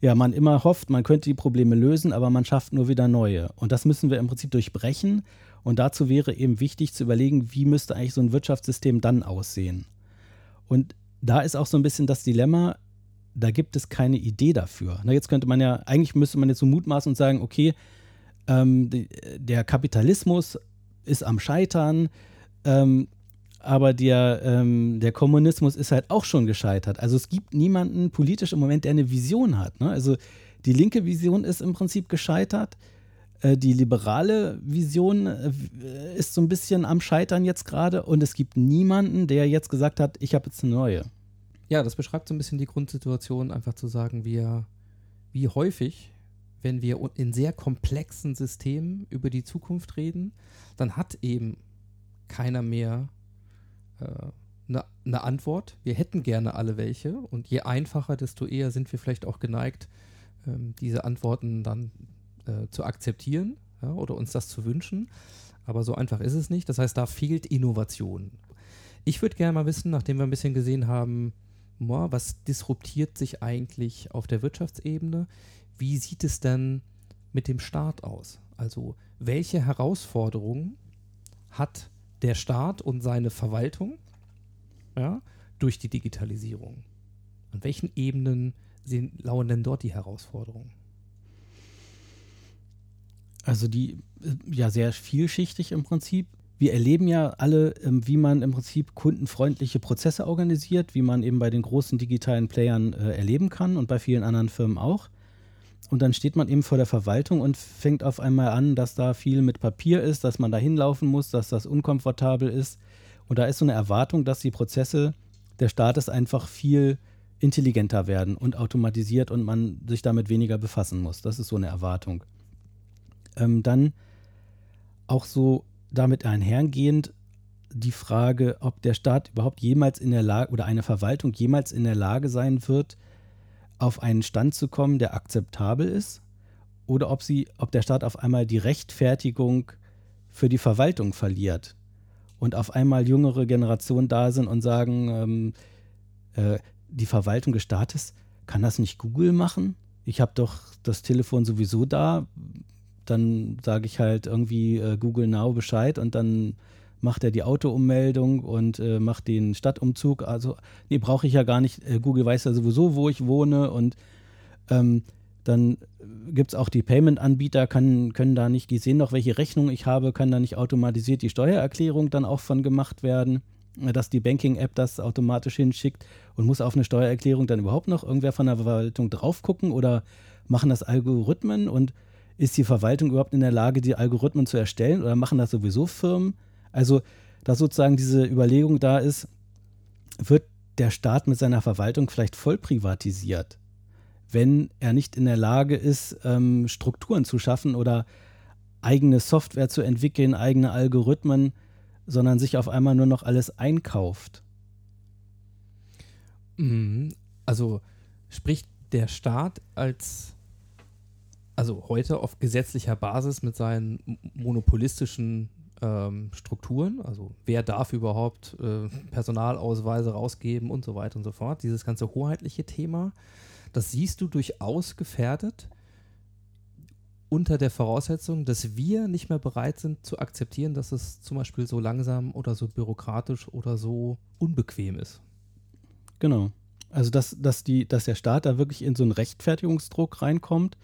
ja, man immer hofft, man könnte die Probleme lösen, aber man schafft nur wieder neue. Und das müssen wir im Prinzip durchbrechen. Und dazu wäre eben wichtig zu überlegen, wie müsste eigentlich so ein Wirtschaftssystem dann aussehen. Und da ist auch so ein bisschen das Dilemma, da gibt es keine Idee dafür. Na, jetzt könnte man ja, eigentlich müsste man jetzt so mutmaßen und sagen, okay, ähm, die, der Kapitalismus ist am Scheitern, ähm, aber der, ähm, der Kommunismus ist halt auch schon gescheitert. Also es gibt niemanden politisch im Moment, der eine Vision hat. Ne? Also die linke Vision ist im Prinzip gescheitert. Äh, die liberale Vision äh, ist so ein bisschen am Scheitern jetzt gerade und es gibt niemanden, der jetzt gesagt hat, ich habe jetzt eine neue. Ja, das beschreibt so ein bisschen die Grundsituation, einfach zu sagen, wir, wie häufig, wenn wir in sehr komplexen Systemen über die Zukunft reden, dann hat eben keiner mehr eine, äh, eine Antwort. Wir hätten gerne alle welche und je einfacher, desto eher sind wir vielleicht auch geneigt, ähm, diese Antworten dann äh, zu akzeptieren ja, oder uns das zu wünschen. Aber so einfach ist es nicht. Das heißt, da fehlt Innovation. Ich würde gerne mal wissen, nachdem wir ein bisschen gesehen haben, was disruptiert sich eigentlich auf der Wirtschaftsebene, wie sieht es denn mit dem Staat aus? Also welche Herausforderungen hat der Staat und seine Verwaltung ja, durch die Digitalisierung? An welchen Ebenen sehen, lauern denn dort die Herausforderungen? Also die, äh, ja, sehr vielschichtig im Prinzip. Wir erleben ja alle, ähm, wie man im Prinzip kundenfreundliche Prozesse organisiert, wie man eben bei den großen digitalen Playern äh, erleben kann und bei vielen anderen Firmen auch. Und dann steht man eben vor der Verwaltung und fängt auf einmal an, dass da viel mit Papier ist, dass man da hinlaufen muss, dass das unkomfortabel ist. Und da ist so eine Erwartung, dass die Prozesse des Staates einfach viel intelligenter werden und automatisiert und man sich damit weniger befassen muss. Das ist so eine Erwartung. Ähm, dann auch so damit einhergehend die Frage, ob der Staat überhaupt jemals in der Lage oder eine Verwaltung jemals in der Lage sein wird, auf einen Stand zu kommen, der akzeptabel ist, oder ob sie, ob der Staat auf einmal die Rechtfertigung für die Verwaltung verliert und auf einmal jüngere Generationen da sind und sagen, ähm, äh, die Verwaltung des Staates, kann das nicht Google machen? Ich habe doch das Telefon sowieso da, dann sage ich halt irgendwie äh, Google Now Bescheid und dann macht er die Autoummeldung und äh, macht den Stadtumzug. Also, nee, brauche ich ja gar nicht. Äh, Google weiß ja sowieso, wo ich wohne und ähm, dann gibt es auch die Payment-Anbieter, können da nicht, die sehen doch, welche Rechnung ich habe, kann da nicht automatisiert die Steuererklärung dann auch von gemacht werden, äh, dass die Banking-App das automatisch hinschickt und muss auf eine Steuererklärung dann überhaupt noch irgendwer von der Verwaltung drauf gucken oder machen das Algorithmen und ist die Verwaltung überhaupt in der Lage, die Algorithmen zu erstellen oder machen das sowieso Firmen? Also, dass sozusagen diese Überlegung da ist, wird der Staat mit seiner Verwaltung vielleicht voll privatisiert, wenn er nicht in der Lage ist, ähm, Strukturen zu schaffen oder eigene Software zu entwickeln, eigene Algorithmen, sondern sich auf einmal nur noch alles einkauft. Mhm. Also spricht der Staat als, also heute auf gesetzlicher Basis mit seinen monopolistischen ähm, Strukturen, also wer darf überhaupt äh, Personalausweise rausgeben und so weiter und so fort. Dieses ganze hoheitliche Thema, das siehst du durchaus gefährdet unter der Voraussetzung, dass wir nicht mehr bereit sind zu akzeptieren, dass es zum Beispiel so langsam oder so bürokratisch oder so unbequem ist. Genau. Also dass, dass, die, dass der Staat da wirklich in so einen Rechtfertigungsdruck reinkommt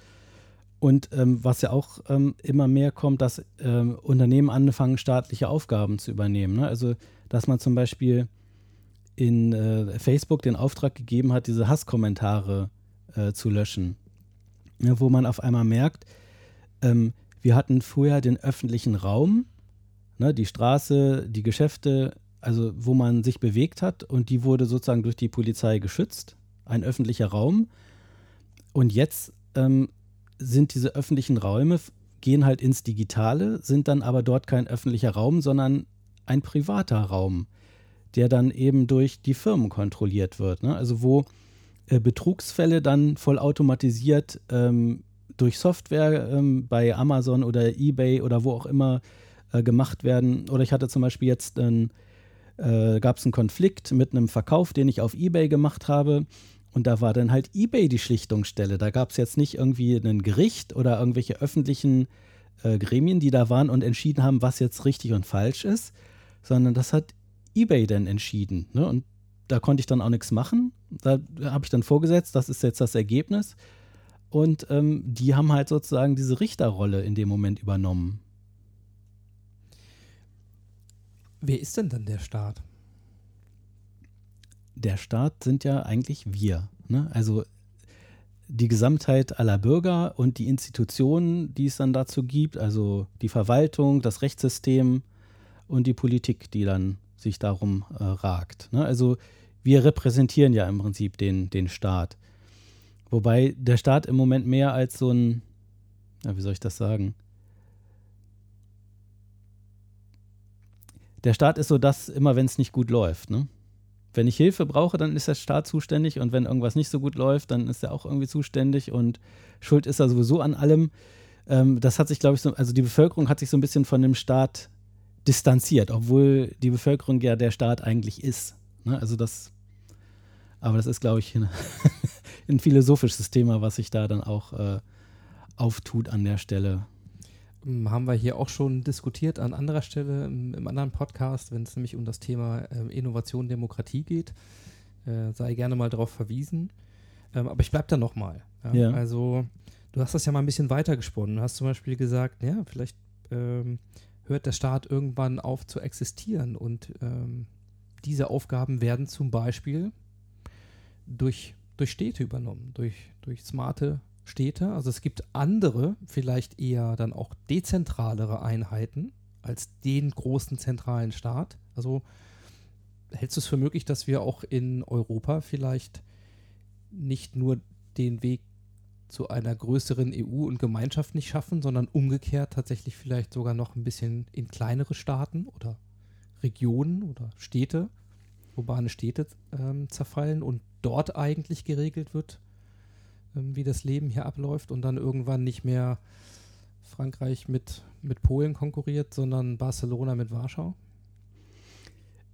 und ähm, was ja auch ähm, immer mehr kommt, dass ähm, Unternehmen anfangen, staatliche Aufgaben zu übernehmen. Ne? Also, dass man zum Beispiel in äh, Facebook den Auftrag gegeben hat, diese Hasskommentare äh, zu löschen. Ne? Wo man auf einmal merkt, ähm, wir hatten vorher den öffentlichen Raum, ne? die Straße, die Geschäfte, also wo man sich bewegt hat und die wurde sozusagen durch die Polizei geschützt, ein öffentlicher Raum. Und jetzt ähm, sind diese öffentlichen Räume, gehen halt ins Digitale, sind dann aber dort kein öffentlicher Raum, sondern ein privater Raum, der dann eben durch die Firmen kontrolliert wird. Ne? Also wo äh, Betrugsfälle dann vollautomatisiert ähm, durch Software ähm, bei Amazon oder eBay oder wo auch immer äh, gemacht werden. Oder ich hatte zum Beispiel jetzt äh, gab es einen Konflikt mit einem Verkauf, den ich auf Ebay gemacht habe. Und da war dann halt eBay die Schlichtungsstelle. Da gab es jetzt nicht irgendwie ein Gericht oder irgendwelche öffentlichen äh, Gremien, die da waren und entschieden haben, was jetzt richtig und falsch ist, sondern das hat eBay dann entschieden. Ne? Und da konnte ich dann auch nichts machen. Da habe ich dann vorgesetzt, das ist jetzt das Ergebnis. Und ähm, die haben halt sozusagen diese Richterrolle in dem Moment übernommen. Wer ist denn dann der Staat? Der Staat sind ja eigentlich wir. Ne? Also die Gesamtheit aller Bürger und die Institutionen, die es dann dazu gibt, also die Verwaltung, das Rechtssystem und die Politik, die dann sich darum äh, ragt. Ne? Also wir repräsentieren ja im Prinzip den, den Staat. Wobei der Staat im Moment mehr als so ein, ja, wie soll ich das sagen? Der Staat ist so das immer, wenn es nicht gut läuft. Ne? Wenn ich Hilfe brauche, dann ist der Staat zuständig und wenn irgendwas nicht so gut läuft, dann ist er auch irgendwie zuständig und schuld ist er sowieso an allem. Ähm, das hat sich, glaube ich, so, also die Bevölkerung hat sich so ein bisschen von dem Staat distanziert, obwohl die Bevölkerung ja der Staat eigentlich ist. Ne? Also das, aber das ist, glaube ich, ein, ein, philosophisches Thema, was sich da dann auch äh, auftut an der Stelle. Hm, haben wir hier auch schon diskutiert an anderer Stelle im, im anderen Podcast, wenn es nämlich um das Thema äh, Innovation, Demokratie geht. Äh, sei gerne mal darauf verwiesen. Ähm, aber ich bleibe da nochmal. Ja? ja? Also, du hast das ja mal ein bisschen weitergesponnen. Du hast zum Beispiel gesagt, ja, vielleicht ähm, hört der Staat irgendwann auf zu existieren. Und ähm, diese Aufgaben werden zum Beispiel durch, durch Städte übernommen, durch, durch smarte Städte. Also es gibt andere, vielleicht eher dann auch dezentralere Einheiten als den großen zentralen Staat. Also hältst du es für möglich, dass wir auch in Europa vielleicht nicht nur den Weg zu einer größeren EU und Gemeinschaft nicht schaffen, sondern umgekehrt tatsächlich vielleicht sogar noch ein bisschen in kleinere Staaten oder Regionen oder Städte, urbane Städte ähm, zerfallen und dort eigentlich geregelt wird, wie das Leben hier abläuft und dann irgendwann nicht mehr Frankreich mit, mit Polen konkurriert, sondern Barcelona mit Warschau?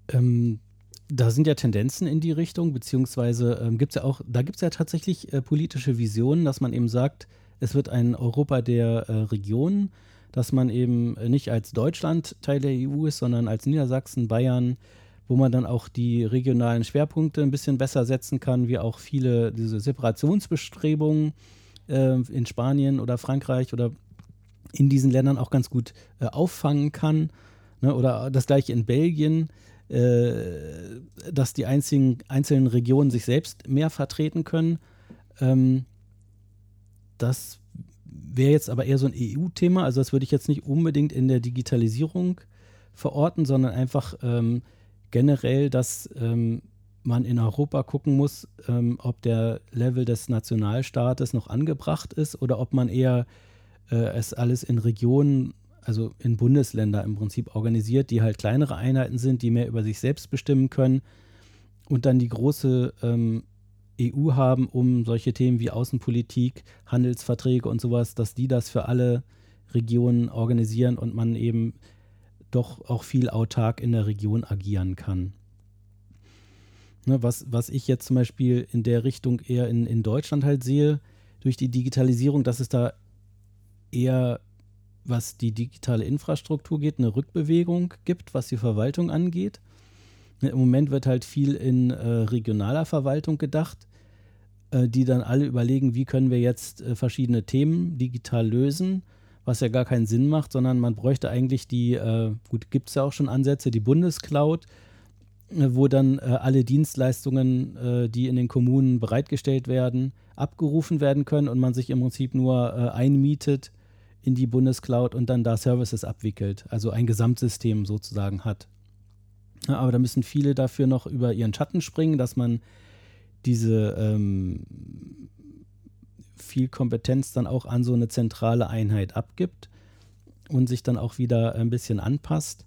Ähm, da sind ja Tendenzen in die Richtung, beziehungsweise ähm, gibt es ja auch, da gibt es ja tatsächlich äh, politische Visionen, dass man eben sagt, es wird ein Europa der äh, Regionen, dass man eben nicht als Deutschland Teil der EU ist, sondern als Niedersachsen, Bayern, wo man dann auch die regionalen Schwerpunkte ein bisschen besser setzen kann, wie auch viele diese Separationsbestrebungen äh, in Spanien oder Frankreich oder in diesen Ländern auch ganz gut äh, auffangen kann. Ne? Oder das gleiche in Belgien äh, dass die einzigen, einzelnen Regionen sich selbst mehr vertreten können. Ähm, das wäre jetzt aber eher so ein EU-Thema. Also das würde ich jetzt nicht unbedingt in der Digitalisierung verorten, sondern einfach ähm, generell, dass ähm, man in Europa gucken muss, ähm, ob der Level des Nationalstaates noch angebracht ist oder ob man eher äh, es alles in Regionen also in Bundesländer im Prinzip organisiert, die halt kleinere Einheiten sind, die mehr über sich selbst bestimmen können und dann die große ähm, EU haben, um solche Themen wie Außenpolitik, Handelsverträge und sowas, dass die das für alle Regionen organisieren und man eben doch auch viel autark in der Region agieren kann. Ne, was, was ich jetzt zum Beispiel in der Richtung eher in, in Deutschland halt sehe, durch die Digitalisierung, dass es da eher was die digitale Infrastruktur geht, eine Rückbewegung gibt, was die Verwaltung angeht. Im Moment wird halt viel in äh, regionaler Verwaltung gedacht, äh, die dann alle überlegen, wie können wir jetzt äh, verschiedene Themen digital lösen, was ja gar keinen Sinn macht, sondern man bräuchte eigentlich die, äh, gut, gibt es ja auch schon Ansätze, die Bundescloud, äh, wo dann äh, alle Dienstleistungen, die in den Kommunen bereitgestellt werden, abgerufen werden können und man sich im Prinzip nur einmietet in die Bundescloud und dann da Services abwickelt, also ein Gesamtsystem sozusagen hat. Ja, aber da müssen viele dafür noch über ihren Schatten springen, dass man diese ähm, viel Kompetenz dann auch an so eine zentrale Einheit abgibt und sich dann auch wieder ein bisschen anpasst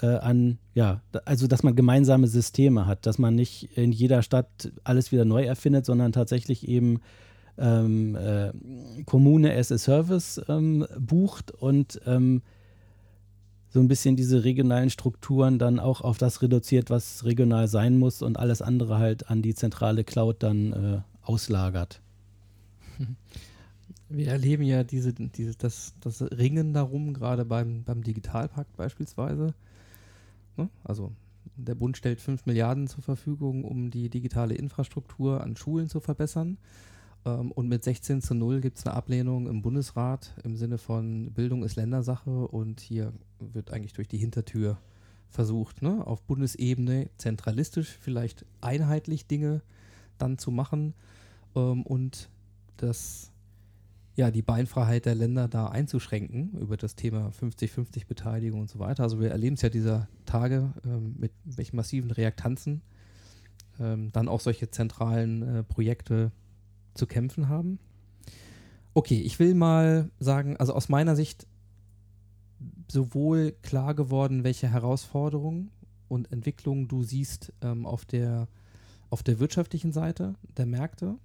äh, an, ja, also dass man gemeinsame Systeme hat, dass man nicht in jeder Stadt alles wieder neu erfindet, sondern tatsächlich eben ähm, äh, Kommune as a Service ähm, bucht und ähm, so ein bisschen diese regionalen Strukturen dann auch auf das reduziert, was regional sein muss und alles andere halt an die zentrale Cloud dann äh, auslagert. Wir erleben ja diese, diese, das, das Ringen darum, gerade beim, beim Digitalpakt beispielsweise. Ne? Also der Bund stellt 5 Milliarden zur Verfügung, um die digitale Infrastruktur an Schulen zu verbessern. Ähm, und mit 16 zu 0 gibt es eine Ablehnung im Bundesrat im Sinne von Bildung ist Ländersache und hier wird eigentlich durch die Hintertür versucht, ne, auf Bundesebene zentralistisch vielleicht einheitlich Dinge dann zu machen ähm, und das ja, die Beinfreiheit der Länder da einzuschränken über das Thema 50-50 Beteiligung und so weiter. Also wir erleben es ja dieser Tage ähm, mit welchen massiven Reaktanzen ähm, dann auch solche zentralen äh, Projekte zu kämpfen haben. Okay, ich will mal sagen, also aus meiner Sicht sowohl klar geworden, welche Herausforderungen und Entwicklungen du siehst ähm, auf, der, auf der wirtschaftlichen Seite der Märkte,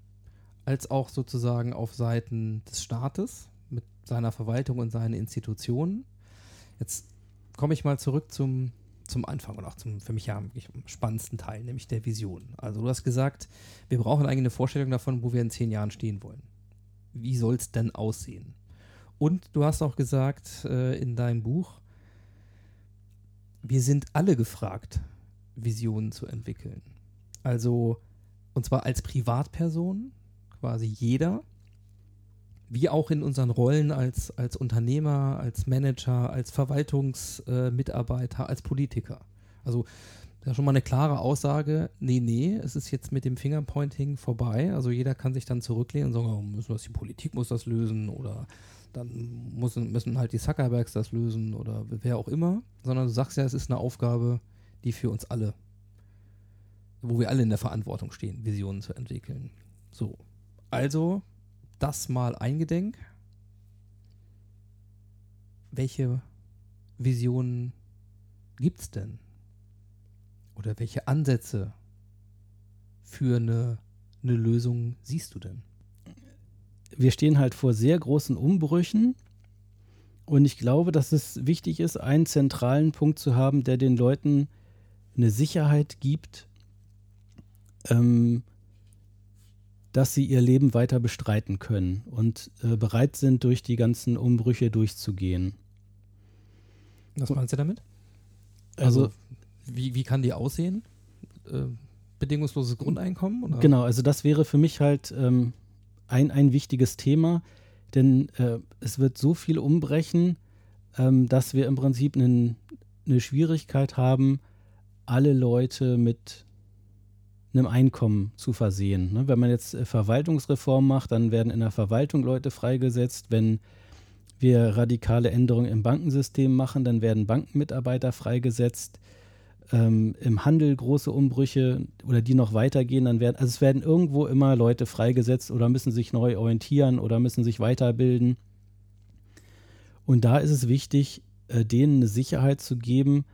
als auch sozusagen auf Seiten des Staates mit seiner Verwaltung und seinen Institutionen. Jetzt komme ich mal zurück zum, zum Anfang und auch zum für mich ja spannendsten Teil, nämlich der Vision. Also du hast gesagt, wir brauchen eigentlich eine Vorstellung davon, wo wir in zehn Jahren stehen wollen. Wie soll es denn aussehen? Und du hast auch gesagt äh, in deinem Buch, wir sind alle gefragt, Visionen zu entwickeln. Also, und zwar als Privatperson, quasi jeder, wie auch in unseren Rollen als, als Unternehmer, als Manager, als Verwaltungsmitarbeiter, äh, als Politiker. Also da schon mal eine klare Aussage, nee, nee, es ist jetzt mit dem Fingerpointing vorbei. Also jeder kann sich dann zurücklehnen und sagen, oh, müssen das, die Politik muss das lösen oder dann müssen, müssen halt die Zuckerbergs das lösen oder wer auch immer. Sondern du sagst ja, es ist eine Aufgabe, die für uns alle, wo wir alle in der Verantwortung stehen, Visionen zu entwickeln. So. Also das mal eingedenk. Welche Visionen gibt es denn? Oder welche Ansätze für eine, eine Lösung siehst du denn? Wir stehen halt vor sehr großen Umbrüchen und ich glaube, dass es wichtig ist, einen zentralen Punkt zu haben, der den Leuten eine Sicherheit gibt, ähm, dass sie ihr Leben weiter bestreiten können und äh, bereit sind, durch die ganzen Umbrüche durchzugehen. Was meinst du damit? Also, also wie, wie kann die aussehen? Äh, bedingungsloses Grundeinkommen? Oder? Genau, also das wäre für mich halt ähm, ein, ein wichtiges Thema, denn äh, es wird so viel umbrechen, ähm, dass wir im Prinzip einen, eine Schwierigkeit haben, alle Leute mit einem Einkommen zu versehen. Ne? Wenn man jetzt äh, Verwaltungsreform macht, dann werden in der Verwaltung Leute freigesetzt. Wenn wir radikale Änderungen im Bankensystem machen, dann werden Bankenmitarbeiter freigesetzt. Ähm, Im Handel große Umbrüche oder die noch weitergehen, dann werden, also es werden irgendwo immer Leute freigesetzt oder müssen sich neu orientieren oder müssen sich weiterbilden. Und da ist es wichtig, äh, denen eine Sicherheit zu geben,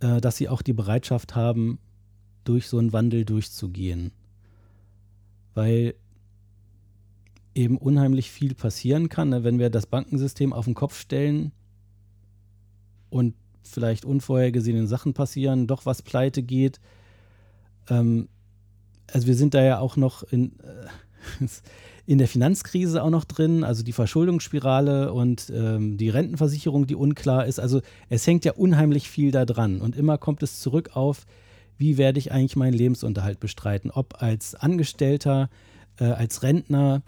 äh, dass sie auch die Bereitschaft haben, durch so einen Wandel durchzugehen. Weil eben unheimlich viel passieren kann, ne? wenn wir das Bankensystem auf den Kopf stellen und vielleicht unvorhergesehene Sachen passieren, doch was pleite geht. Ähm, also wir sind da ja auch noch in, äh, in der Finanzkrise auch noch drin, also die Verschuldungsspirale und ähm, die Rentenversicherung, die unklar ist. Also es hängt ja unheimlich viel da dran und immer kommt es zurück auf, wie werde ich eigentlich meinen Lebensunterhalt bestreiten? Ob als Angestellter, äh, als Rentner,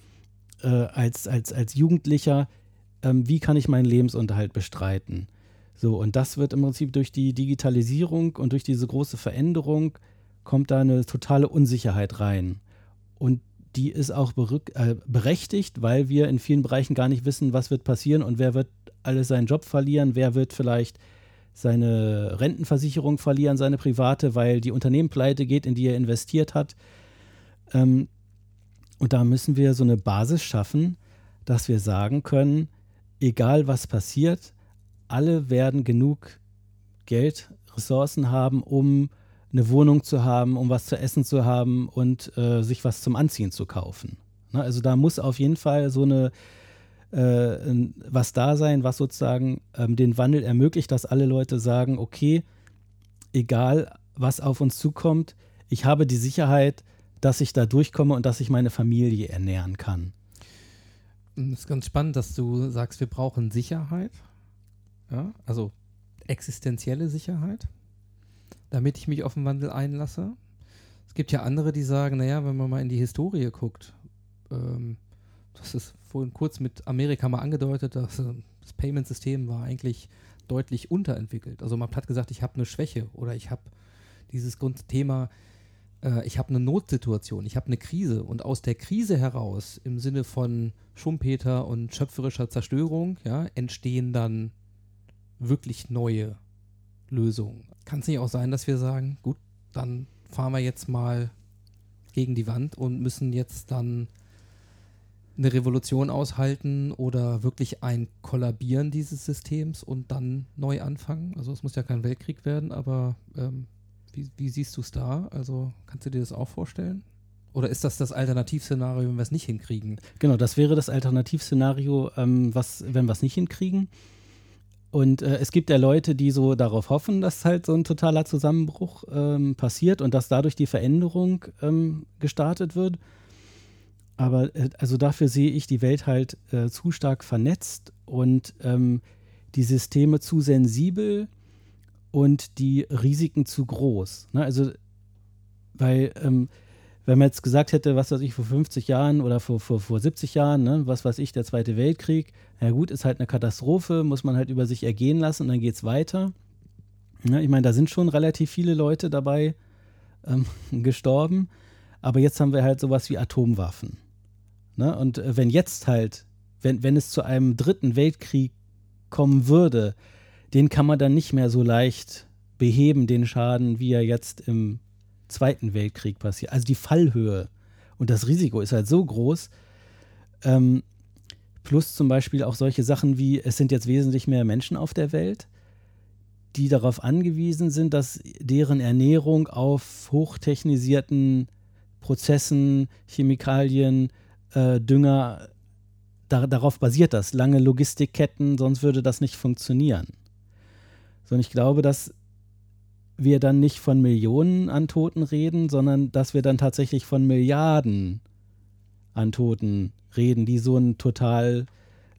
äh, als, als, als Jugendlicher, ähm, wie kann ich meinen Lebensunterhalt bestreiten? So, und das wird im Prinzip durch die Digitalisierung und durch diese große Veränderung kommt da eine totale Unsicherheit rein. Und die ist auch äh, berechtigt, weil wir in vielen Bereichen gar nicht wissen, was wird passieren und wer wird alles seinen Job verlieren, wer wird vielleicht seine Rentenversicherung verlieren, seine private, weil die Unternehmen pleite geht, in die er investiert hat. Ähm, und da müssen wir so eine Basis schaffen, dass wir sagen können, egal was passiert, alle werden genug Geld, Ressourcen haben, um eine Wohnung zu haben, um was zu essen zu haben und äh, sich was zum Anziehen zu kaufen. Ne? Also da muss auf jeden Fall so eine was da sein, was sozusagen ähm, den Wandel ermöglicht, dass alle Leute sagen, okay, egal was auf uns zukommt, ich habe die Sicherheit, dass ich da durchkomme und dass ich meine Familie ernähren kann. Es ist ganz spannend, dass du sagst, wir brauchen Sicherheit. Ja, also existenzielle Sicherheit, damit ich mich auf den Wandel einlasse. Es gibt ja andere, die sagen, naja, wenn man mal in die Historie guckt, ähm, das ist vorhin kurz mit Amerika mal angedeutet, dass äh, das Payment-System war eigentlich deutlich unterentwickelt. Also man hat gesagt, ich habe eine Schwäche oder ich habe dieses Grundthema, äh, ich habe eine Notsituation, ich habe eine Krise und aus der Krise heraus im Sinne von Schumpeter und schöpferischer Zerstörung ja, entstehen dann wirklich neue Lösungen. Kann es nicht auch sein, dass wir sagen, gut, dann fahren wir jetzt mal gegen die Wand und müssen jetzt dann eine Revolution aushalten oder wirklich ein Kollabieren dieses Systems und dann neu anfangen? Also es muss ja kein Weltkrieg werden, aber ähm, wie, wie siehst du es da? Also kannst du dir das auch vorstellen? Oder ist das das Alternativszenario, wenn wir es nicht hinkriegen? Genau, das wäre das Alternativszenario, ähm, was, wenn wir es nicht hinkriegen. Und äh, es gibt ja Leute, die so darauf hoffen, dass halt so ein totaler Zusammenbruch ähm, passiert und dass dadurch die Veränderung ähm, gestartet wird. Aber äh, also dafür sehe ich die Welt halt äh, zu stark vernetzt und ähm, die Systeme zu sensibel und die Risiken zu groß. Ne? Also, weil ähm, wenn man jetzt gesagt hätte, was weiß ich, vor 50 Jahren oder vor, vor, vor 70 Jahren, ne, was weiß ich, der Zweite Weltkrieg, na gut, ist halt eine Katastrophe, muss man halt über sich ergehen lassen und dann geht es weiter. Ja, ich meine, da sind schon relativ viele Leute dabei ähm, gestorben, aber jetzt haben wir halt sowas wie Atomwaffen. Ne? Und äh, wenn jetzt halt, wenn, wenn es zu einem dritten Weltkrieg kommen würde, den kann man dann nicht mehr so leicht beheben, den Schaden, wie er jetzt im Zweiten Weltkrieg passiert. Also die Fallhöhe und das Risiko ist halt so groß. Ähm, plus zum Beispiel auch solche Sachen wie, es sind jetzt wesentlich mehr Menschen auf der Welt, die darauf angewiesen sind, dass deren Ernährung auf hochtechnisierten Prozessen, Chemikalien, äh, Dünger, da, darauf basiert das. Lange Logistikketten, sonst würde das nicht funktionieren. Sondern ich glaube, dass wir dann nicht von Millionen an Toten reden, sondern dass wir dann tatsächlich von Milliarden an Toten reden, die so einen total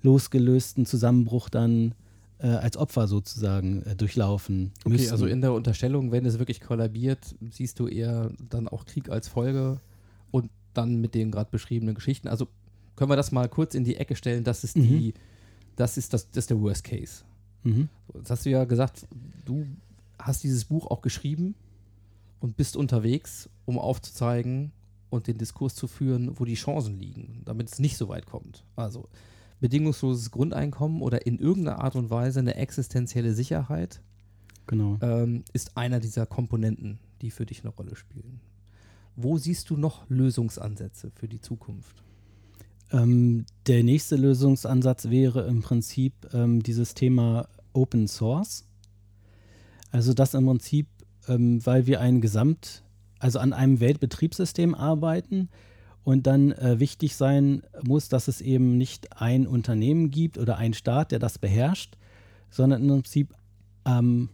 losgelösten Zusammenbruch dann äh, als Opfer sozusagen äh, durchlaufen okay, müssten. also in der Unterstellung, wenn es wirklich kollabiert, siehst du eher dann auch Krieg als Folge und dann mit den gerade beschriebenen Geschichten. Also können wir das mal kurz in die Ecke stellen, das ist Mhm. die, das ist das, das ist der Worst Case. Mhm. Jetzt hast du ja gesagt, du hast dieses Buch auch geschrieben und bist unterwegs, um aufzuzeigen und den Diskurs zu führen, wo die Chancen liegen, damit es nicht so weit kommt. Also bedingungsloses Grundeinkommen oder in irgendeiner Art und Weise eine existenzielle Sicherheit Genau. ähm, ist einer dieser Komponenten, die für dich eine Rolle spielen. Wo siehst du noch Lösungsansätze für die Zukunft? Ähm, der nächste Lösungsansatz wäre im Prinzip ähm, dieses Thema Open Source. Also das im Prinzip, ähm, weil wir ein Gesamt, also an einem Weltbetriebssystem arbeiten und dann äh, wichtig sein muss, dass es eben nicht ein Unternehmen gibt oder ein Staat, der das beherrscht, sondern im Prinzip ähm,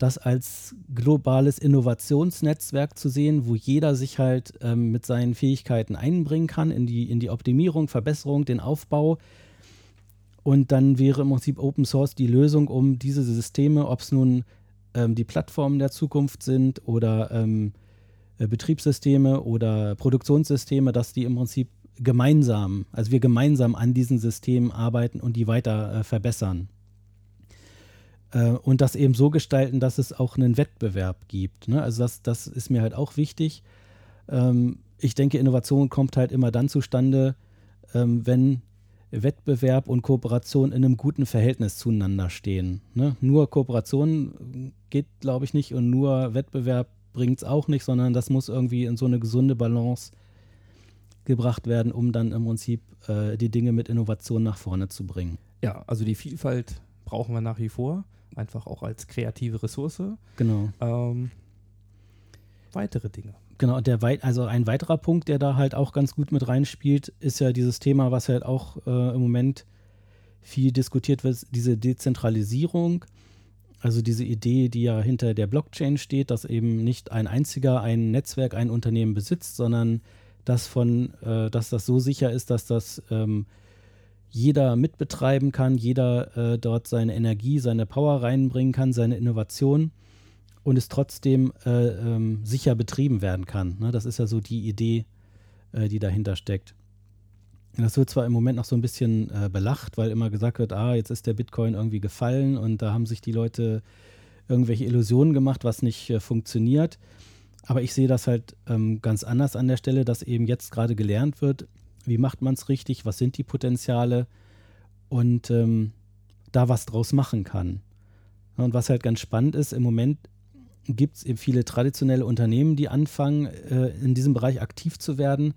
das als globales Innovationsnetzwerk zu sehen, wo jeder sich halt ähm, mit seinen Fähigkeiten einbringen kann in die, in die Optimierung, Verbesserung, den Aufbau. Und dann wäre im Prinzip Open Source die Lösung, um diese Systeme, ob es nun ähm, die Plattformen der Zukunft sind oder ähm, äh, Betriebssysteme oder Produktionssysteme, dass die im Prinzip gemeinsam, also wir gemeinsam an diesen Systemen arbeiten und die weiter äh, verbessern äh, und das eben so gestalten, dass es auch einen Wettbewerb gibt. Ne? Also das, das ist mir halt auch wichtig. Ähm, ich denke, Innovation kommt halt immer dann zustande, ähm, wenn Wettbewerb und Kooperation in einem guten Verhältnis zueinander stehen. Ne? Nur Kooperation geht, glaube ich, nicht und nur Wettbewerb bringt es auch nicht, sondern das muss irgendwie in so eine gesunde Balance gebracht werden, um dann im Prinzip äh, die Dinge mit Innovation nach vorne zu bringen. Ja, also die Vielfalt brauchen wir nach wie vor, einfach auch als kreative Ressource. Genau. Ähm, weitere Dinge. Genau, der weit, also ein weiterer Punkt, der da halt auch ganz gut mit reinspielt, ist ja dieses Thema, was halt auch äh, im Moment viel diskutiert wird, diese Dezentralisierung, also diese Idee, die ja hinter der Blockchain steht, dass eben nicht ein einziger ein Netzwerk, ein Unternehmen besitzt, sondern dass, von, äh, dass das so sicher ist, dass das ähm, jeder mitbetreiben kann, jeder äh, dort seine Energie, seine Power reinbringen kann, seine Innovation und es trotzdem äh, ähm, sicher betrieben werden kann. Ne? Das ist ja so die Idee, äh, die dahinter steckt. Das wird zwar im Moment noch so ein bisschen äh, belacht, weil immer gesagt wird, ah, jetzt ist der Bitcoin irgendwie gefallen und da haben sich die Leute irgendwelche Illusionen gemacht, was nicht äh, funktioniert. Aber ich sehe das halt ähm, ganz anders an der Stelle, dass eben jetzt gerade gelernt wird, wie macht man es richtig, was sind die Potenziale und ähm, da was draus machen kann. Und was halt ganz spannend ist, im Moment gibt es eben viele traditionelle Unternehmen, die anfangen, äh, in diesem Bereich aktiv zu werden,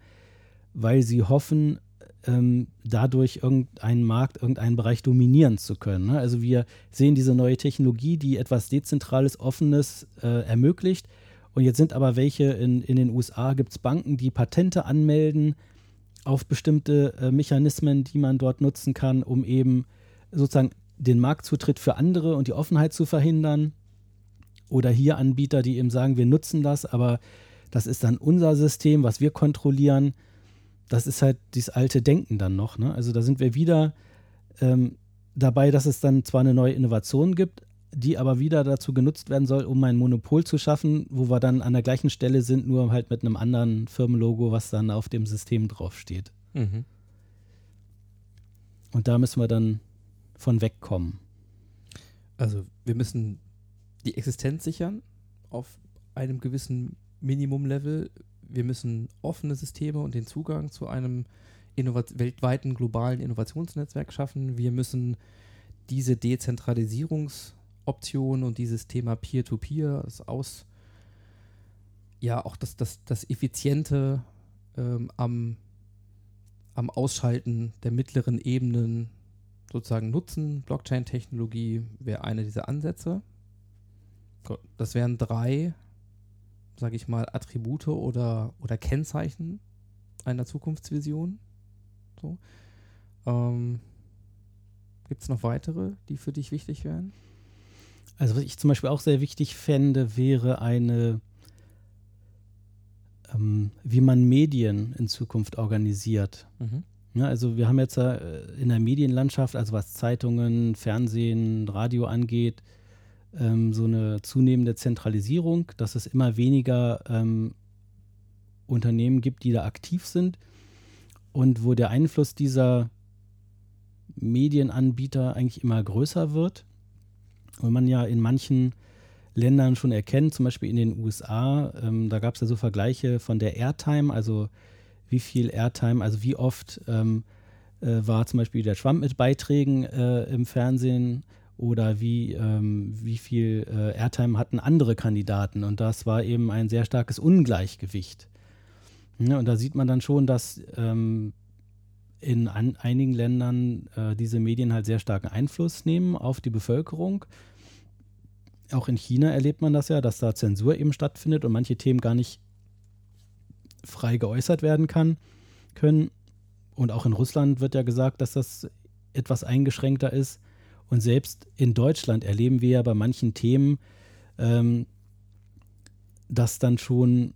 weil sie hoffen, ähm, dadurch irgendeinen Markt, irgendeinen Bereich dominieren zu können. Ne? Also wir sehen diese neue Technologie, die etwas Dezentrales, Offenes äh, ermöglicht. Und jetzt sind aber welche in, in den USA, gibt es Banken, die Patente anmelden auf bestimmte äh, Mechanismen, die man dort nutzen kann, um eben sozusagen den Marktzutritt für andere und die Offenheit zu verhindern. Oder hier Anbieter, die eben sagen, wir nutzen das, aber das ist dann unser System, was wir kontrollieren das ist halt dieses alte Denken dann noch. Ne? Also da sind wir wieder ähm, dabei, dass es dann zwar eine neue Innovation gibt, die aber wieder dazu genutzt werden soll, um ein Monopol zu schaffen, wo wir dann an der gleichen Stelle sind, nur halt mit einem anderen Firmenlogo, was dann auf dem System draufsteht. Mhm. Und da müssen wir dann von wegkommen. Also wir müssen die Existenz sichern auf einem gewissen Minimumlevel wir müssen offene Systeme und den Zugang zu einem Innovat weltweiten globalen Innovationsnetzwerk schaffen. Wir müssen diese Dezentralisierungsoption und dieses Thema Peer-to-Peer, -Peer, das aus, ja, auch das, das, das Effiziente ähm, am, am Ausschalten der mittleren Ebenen sozusagen nutzen. Blockchain-Technologie wäre eine dieser Ansätze. Das wären drei sage ich mal, Attribute oder, oder Kennzeichen einer Zukunftsvision. So. Ähm, Gibt es noch weitere, die für dich wichtig wären? Also was ich zum Beispiel auch sehr wichtig fände, wäre eine, ähm, wie man Medien in Zukunft organisiert. Mhm. Ja, also wir haben jetzt äh, in der Medienlandschaft, also was Zeitungen, Fernsehen, Radio angeht, ähm, so eine zunehmende Zentralisierung, dass es immer weniger ähm, Unternehmen gibt, die da aktiv sind und wo der Einfluss dieser Medienanbieter eigentlich immer größer wird. Und man ja in manchen Ländern schon erkennt, zum Beispiel in den USA, ähm, da gab es ja so Vergleiche von der Airtime, also wie viel Airtime, also wie oft ähm, äh, war zum Beispiel der Trump mit Beiträgen äh, im Fernsehen oder wie, ähm, wie viel äh, Airtime hatten andere Kandidaten. Und das war eben ein sehr starkes Ungleichgewicht. Ja, und da sieht man dann schon, dass ähm, in an, einigen Ländern äh, diese Medien halt sehr starken Einfluss nehmen auf die Bevölkerung. Auch in China erlebt man das ja, dass da Zensur eben stattfindet und manche Themen gar nicht frei geäußert werden kann, können. Und auch in Russland wird ja gesagt, dass das etwas eingeschränkter ist. Und selbst in Deutschland erleben wir ja bei manchen Themen, ähm, dass dann schon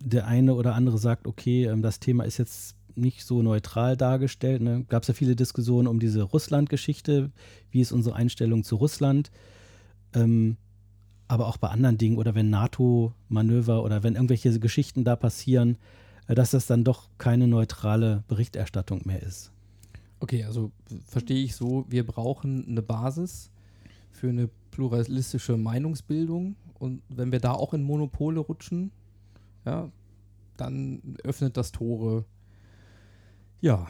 der eine oder andere sagt, okay, ähm, das Thema ist jetzt nicht so neutral dargestellt. Ne? Gab es ja viele Diskussionen um diese Russland-Geschichte, wie ist unsere Einstellung zu Russland, ähm, aber auch bei anderen Dingen oder wenn NATO-Manöver oder wenn irgendwelche Geschichten da passieren, äh, dass das dann doch keine neutrale Berichterstattung mehr ist. Okay, also verstehe ich so, wir brauchen eine Basis für eine pluralistische Meinungsbildung und wenn wir da auch in Monopole rutschen, ja, dann öffnet das Tore ja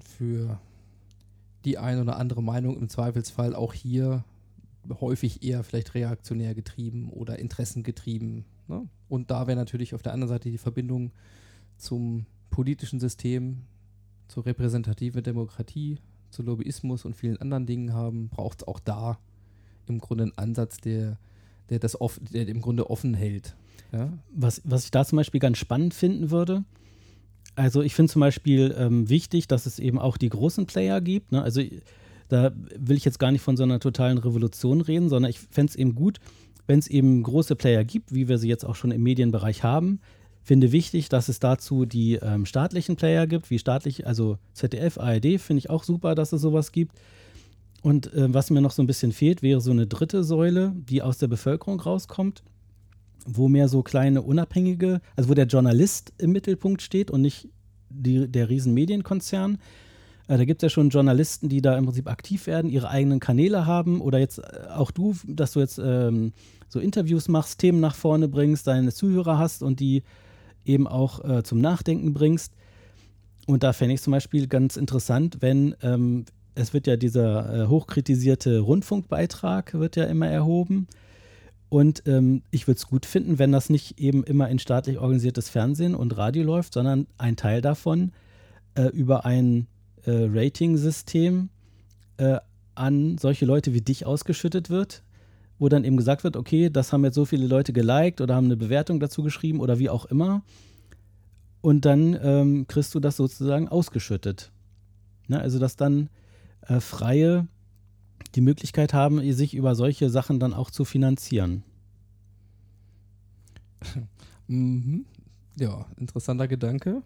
für die eine oder andere Meinung im Zweifelsfall auch hier häufig eher vielleicht reaktionär getrieben oder interessengetrieben. Ne? Und da wäre natürlich auf der anderen Seite die Verbindung zum politischen System, zur repräsentative Demokratie, zu Lobbyismus und vielen anderen Dingen haben, braucht es auch da im Grunde einen Ansatz, der, der das off, der im Grunde offen hält. Ja? Was, was ich da zum Beispiel ganz spannend finden würde, also ich finde zum Beispiel ähm, wichtig, dass es eben auch die großen Player gibt. Ne? Also da will ich jetzt gar nicht von so einer totalen Revolution reden, sondern ich fände es eben gut, wenn es eben große Player gibt, wie wir sie jetzt auch schon im Medienbereich haben. Finde wichtig, dass es dazu die ähm, staatlichen Player gibt, wie staatlich, also ZDF, ARD, finde ich auch super, dass es sowas gibt. Und äh, was mir noch so ein bisschen fehlt, wäre so eine dritte Säule, die aus der Bevölkerung rauskommt, wo mehr so kleine unabhängige, also wo der Journalist im Mittelpunkt steht und nicht die, der riesen Medienkonzern. Äh, da gibt es ja schon Journalisten, die da im Prinzip aktiv werden, ihre eigenen Kanäle haben oder jetzt äh, auch du, dass du jetzt ähm, so Interviews machst, Themen nach vorne bringst, deine Zuhörer hast und die eben auch äh, zum Nachdenken bringst. Und da fände ich zum Beispiel ganz interessant, wenn ähm, es wird ja dieser äh, hochkritisierte Rundfunkbeitrag wird ja immer erhoben. Und ähm, ich würde es gut finden, wenn das nicht eben immer in staatlich organisiertes Fernsehen und Radio läuft, sondern ein Teil davon äh, über ein äh, Rating-System äh, an solche Leute wie dich ausgeschüttet wird, wo dann eben gesagt wird, okay, das haben jetzt so viele Leute geliked oder haben eine Bewertung dazu geschrieben oder wie auch immer. Und dann ähm, kriegst du das sozusagen ausgeschüttet. Ne? Also, dass dann äh, Freie die Möglichkeit haben, sich über solche Sachen dann auch zu finanzieren. Mhm. Ja, interessanter Gedanke.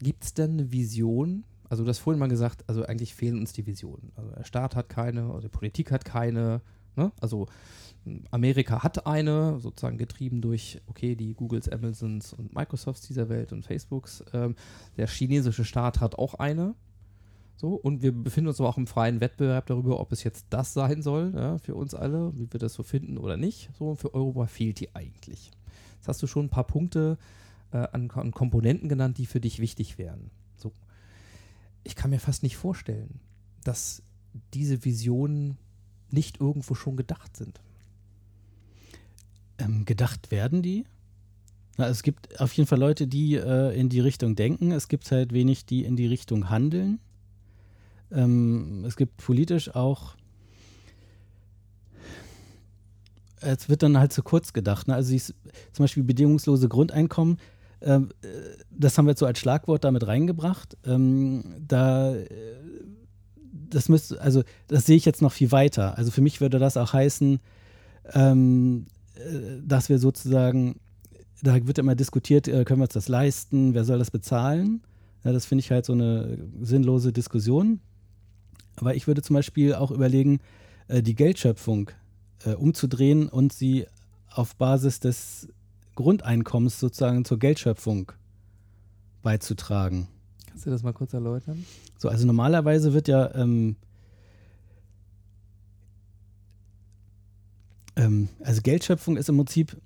Gibt es denn eine Vision? Also, du hast vorhin mal gesagt, also eigentlich fehlen uns die Visionen. Also, der Staat hat keine, oder die Politik hat keine. Ne? Also, Amerika hat eine, sozusagen getrieben durch, okay, die Googles, Amazons und Microsofts dieser Welt und Facebooks. Ähm, der chinesische Staat hat auch eine. So, und wir befinden uns aber auch im freien Wettbewerb darüber, ob es jetzt das sein soll, ja, für uns alle, wie wir das so finden oder nicht. So, für Europa fehlt die eigentlich. Jetzt hast du schon ein paar Punkte äh, an, an, Komponenten genannt, die für dich wichtig wären. So. Ich kann mir fast nicht vorstellen, dass diese Visionen nicht irgendwo schon gedacht sind. Ähm, gedacht werden die? Na, es gibt auf jeden Fall Leute, die äh, in die Richtung denken. Es gibt halt wenig, die in die Richtung handeln. Ähm, es gibt politisch auch, es wird dann halt zu kurz gedacht. Ne? Also dies, zum Beispiel bedingungslose Grundeinkommen, ähm, äh, das haben wir jetzt so als Schlagwort damit reingebracht. Ähm, da, das müsste, also das sehe ich jetzt noch viel weiter. Also für mich würde das auch heißen, ähm, äh, dass wir sozusagen, da wird immer diskutiert, äh, können wir uns das leisten, wer soll das bezahlen? Ja, das finde ich halt so eine sinnlose Diskussion. Aber ich würde zum Beispiel auch überlegen, äh, die Geldschöpfung äh, umzudrehen und sie auf Basis des Grundeinkommens sozusagen zur Geldschöpfung beizutragen. Kannst du das mal kurz erläutern? So, also normalerweise wird ja ähm, ähm, also Geldschöpfung ist im Prinzip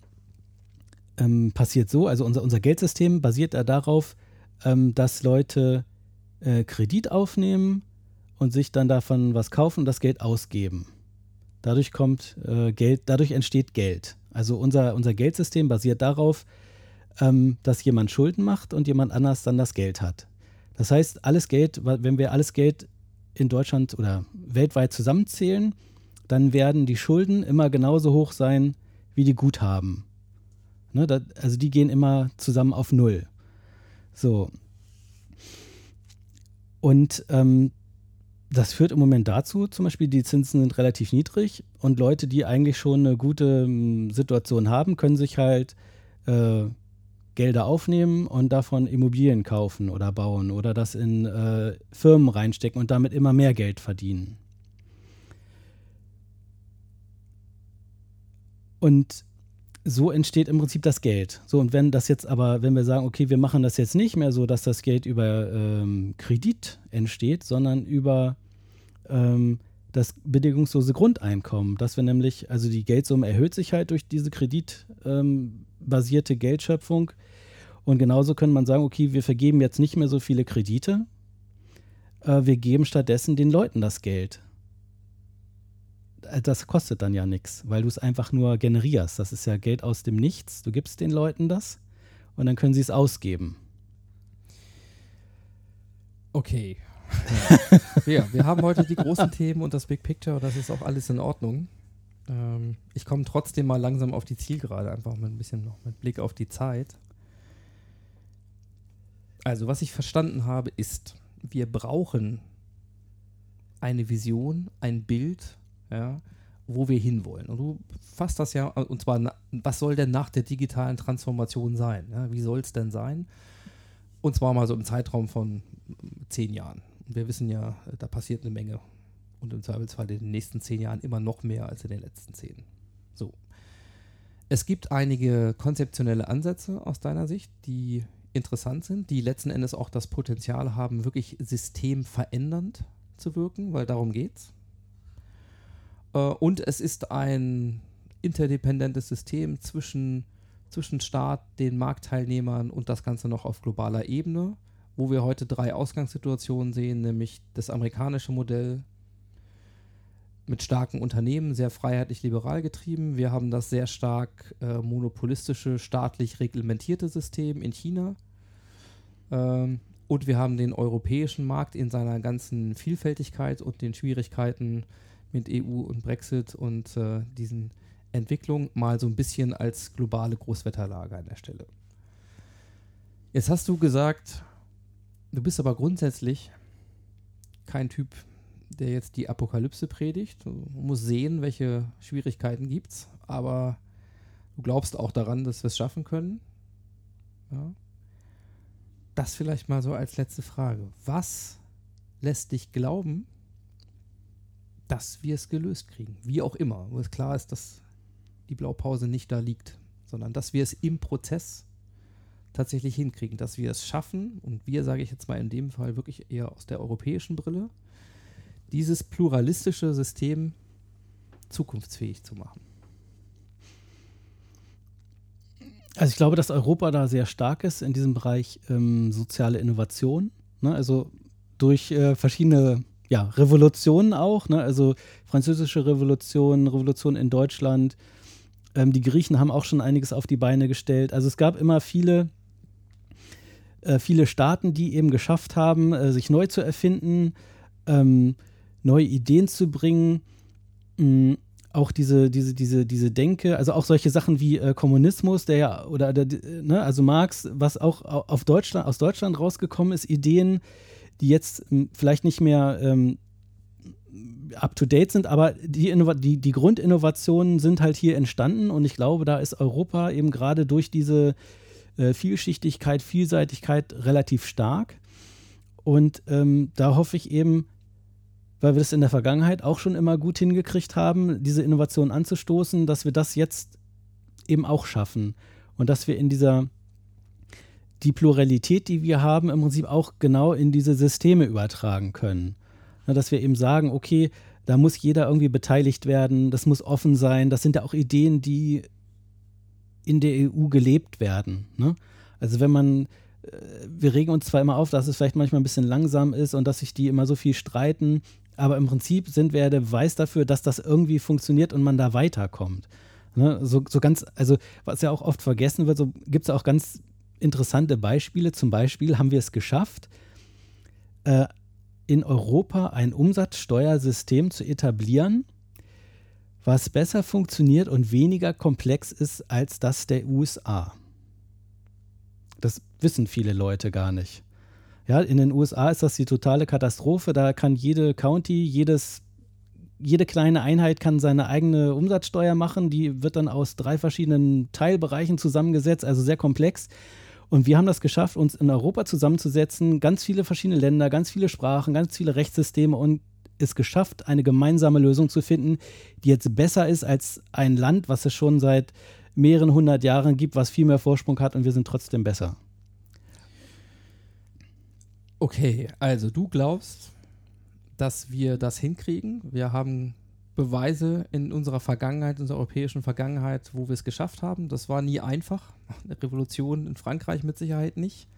ähm, passiert so, also unser, unser Geldsystem basiert ja darauf, ähm, dass Leute äh, Kredit aufnehmen und sich dann davon was kaufen und das Geld ausgeben. Dadurch kommt äh, Geld, dadurch entsteht Geld. Also unser, unser Geldsystem basiert darauf, ähm, dass jemand Schulden macht und jemand anders dann das Geld hat. Das heißt, alles Geld, wenn wir alles Geld in Deutschland oder weltweit zusammenzählen, dann werden die Schulden immer genauso hoch sein wie die Guthaben. Ne, da, also die gehen immer zusammen auf Null. So. Und ähm, das führt im Moment dazu, zum Beispiel, die Zinsen sind relativ niedrig und Leute, die eigentlich schon eine gute ähm, Situation haben, können sich halt äh, Gelder aufnehmen und davon Immobilien kaufen oder bauen oder das in äh, Firmen reinstecken und damit immer mehr Geld verdienen. Und so entsteht im Prinzip das Geld. So, und wenn das jetzt aber, wenn wir sagen, okay, wir machen das jetzt nicht mehr so, dass das Geld über ähm, Kredit entsteht, sondern über ähm, das bedingungslose Grundeinkommen, dass wir nämlich, also die Geldsumme erhöht sich halt durch diese kreditbasierte ähm, Geldschöpfung. Und genauso könnte man sagen, okay, wir vergeben jetzt nicht mehr so viele Kredite, äh, wir geben stattdessen den Leuten das Geld. Äh, das kostet dann ja nichts, weil du es einfach nur generierst. Das ist ja Geld aus dem Nichts. Du gibst den Leuten das und dann können sie es ausgeben. Okay. Ja. ja, wir haben heute die großen Themen und das Big Picture und das ist auch alles in Ordnung. Ähm, ich komme trotzdem mal langsam auf die Zielgerade, einfach mit ein bisschen noch mit Blick auf die Zeit. Also, was ich verstanden habe, ist, wir brauchen eine Vision, ein Bild, ja, wo wir hinwollen. Und du fasst das ja, und zwar, was soll denn nach der digitalen Transformation sein? Ja, wie soll es denn sein? Und zwar mal so im Zeitraum von zehn Jahren. Und wir wissen ja, da passiert eine Menge. Und im Zweifelsfall in den nächsten zehn Jahren immer noch mehr als in den letzten zehn. So. Es gibt einige konzeptionelle Ansätze aus deiner Sicht, die interessant sind, die letzten Endes auch das Potenzial haben, wirklich systemverändernd zu wirken, weil darum geht's. Äh, und es ist ein interdependentes System zwischen, zwischen Staat, den Marktteilnehmern und das Ganze noch auf globaler Ebene, wo wir heute drei Ausgangssituationen sehen, nämlich das amerikanische Modell mit starken Unternehmen, sehr freiheitlich-liberal getrieben. Wir haben das sehr stark äh, monopolistische, staatlich reglementierte System in China. Ähm, und wir haben den europäischen Markt in seiner ganzen Vielfältigkeit und den Schwierigkeiten mit EU und Brexit und äh, diesen Entwicklungen mal so ein bisschen als globale Großwetterlage an der Stelle. Jetzt hast du gesagt, du bist aber grundsätzlich kein Typ, der jetzt die Apokalypse predigt. Du musst sehen, welche Schwierigkeiten gibt's, aber du glaubst auch daran, dass wir es schaffen können. Ja. Das vielleicht mal so als letzte Frage. Was lässt dich glauben, dass wir es gelöst kriegen? Wie auch immer. Wo es klar ist, dass die Blaupause nicht da liegt, sondern dass wir es im Prozess tatsächlich hinkriegen, dass wir es schaffen, und wir sage ich jetzt mal in dem Fall wirklich eher aus der europäischen Brille, dieses pluralistische System zukunftsfähig zu machen. Also ich glaube, dass Europa da sehr stark ist in diesem Bereich ähm, soziale Innovation. Ne? Also durch äh, verschiedene ja, Revolutionen auch. Ne? Also französische Revolution, Revolution in Deutschland. Ähm, die Griechen haben auch schon einiges auf die Beine gestellt. Also es gab immer viele, äh, viele Staaten, die eben geschafft haben, äh, sich neu zu erfinden, ähm, neue Ideen zu bringen. Mh, auch diese, diese, diese, diese Denke, also auch solche Sachen wie äh, Kommunismus, der ja, oder, der, ne, also Marx, was auch au- auf Deutschland, aus Deutschland rausgekommen ist, Ideen, die jetzt vielleicht nicht mehr ähm, up to date sind, aber die, die, die Grundinnovationen sind halt hier entstanden und ich glaube, da ist Europa eben gerade durch diese äh, Vielschichtigkeit, Vielseitigkeit relativ stark. Und ähm, da hoffe ich eben, weil wir das in der Vergangenheit auch schon immer gut hingekriegt haben, diese Innovation anzustoßen, dass wir das jetzt eben auch schaffen und dass wir in dieser die Pluralität, die wir haben, im Prinzip auch genau in diese Systeme übertragen können. Na, dass wir eben sagen, okay, da muss jeder irgendwie beteiligt werden, das muss offen sein, das sind ja auch Ideen, die in der EU gelebt werden. Ne? Also wenn man äh, wir regen uns zwar immer auf, dass es vielleicht manchmal ein bisschen langsam ist und dass sich die immer so viel streiten, aber im Prinzip sind wir der Beweis dafür, dass das irgendwie funktioniert und man da weiterkommt. Ne? So, so ganz, also was ja auch oft vergessen wird, so gibt es auch ganz interessante Beispiele. Zum Beispiel haben wir es geschafft, äh, in Europa ein Umsatzsteuersystem zu etablieren, was besser funktioniert und weniger komplex ist als das der USA. Das wissen viele Leute gar nicht. Ja, in den USA ist das die totale Katastrophe. Da kann jede County, jedes, jede kleine Einheit kann seine eigene Umsatzsteuer machen. Die wird dann aus drei verschiedenen Teilbereichen zusammengesetzt, also sehr komplex. Und wir haben das geschafft, uns in Europa zusammenzusetzen, ganz viele verschiedene Länder, ganz viele Sprachen, ganz viele Rechtssysteme und es geschafft, eine gemeinsame Lösung zu finden, die jetzt besser ist als ein Land, was es schon seit mehreren hundert Jahren gibt, was viel mehr Vorsprung hat und wir sind trotzdem besser. Okay, also du glaubst, dass wir das hinkriegen. Wir haben Beweise in unserer Vergangenheit, unserer europäischen Vergangenheit, wo wir es geschafft haben. Das war nie einfach. Eine Revolution in Frankreich mit Sicherheit nicht.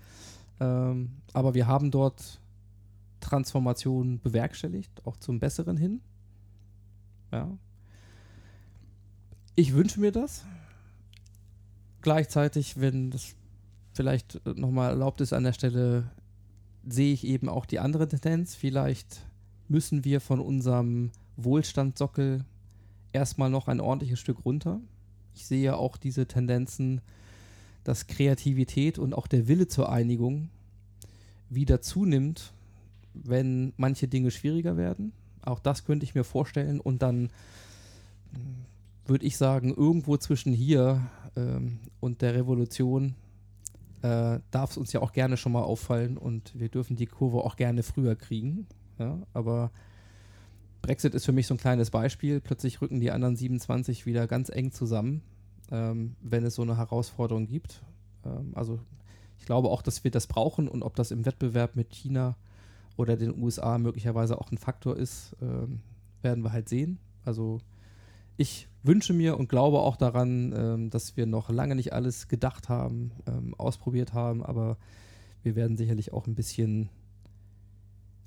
Ähm, aber wir haben dort Transformationen bewerkstelligt, auch zum Besseren hin. Ja. Ich wünsche mir das. Gleichzeitig, wenn das vielleicht nochmal erlaubt ist an der Stelle, sehe ich eben auch die andere Tendenz. Vielleicht müssen wir von unserem Wohlstandssockel erstmal noch ein ordentliches Stück runter. Ich sehe auch diese Tendenzen, dass Kreativität und auch der Wille zur Einigung wieder zunimmt, wenn manche Dinge schwieriger werden. Auch das könnte ich mir vorstellen. Und dann würde ich sagen, irgendwo zwischen hier ähm, und der Revolution äh, darf es uns ja auch gerne schon mal auffallen und wir dürfen die Kurve auch gerne früher kriegen. Ja? Aber Brexit ist für mich so ein kleines Beispiel. Plötzlich rücken die anderen 27 wieder ganz eng zusammen, ähm, wenn es so eine Herausforderung gibt. Ähm, also ich glaube auch, dass wir das brauchen und ob das im Wettbewerb mit China oder den USA möglicherweise auch ein Faktor ist, ähm, werden wir halt sehen. Also ich wünsche mir und glaube auch daran, ähm, dass wir noch lange nicht alles gedacht haben, ähm, ausprobiert haben, aber wir werden sicherlich auch ein bisschen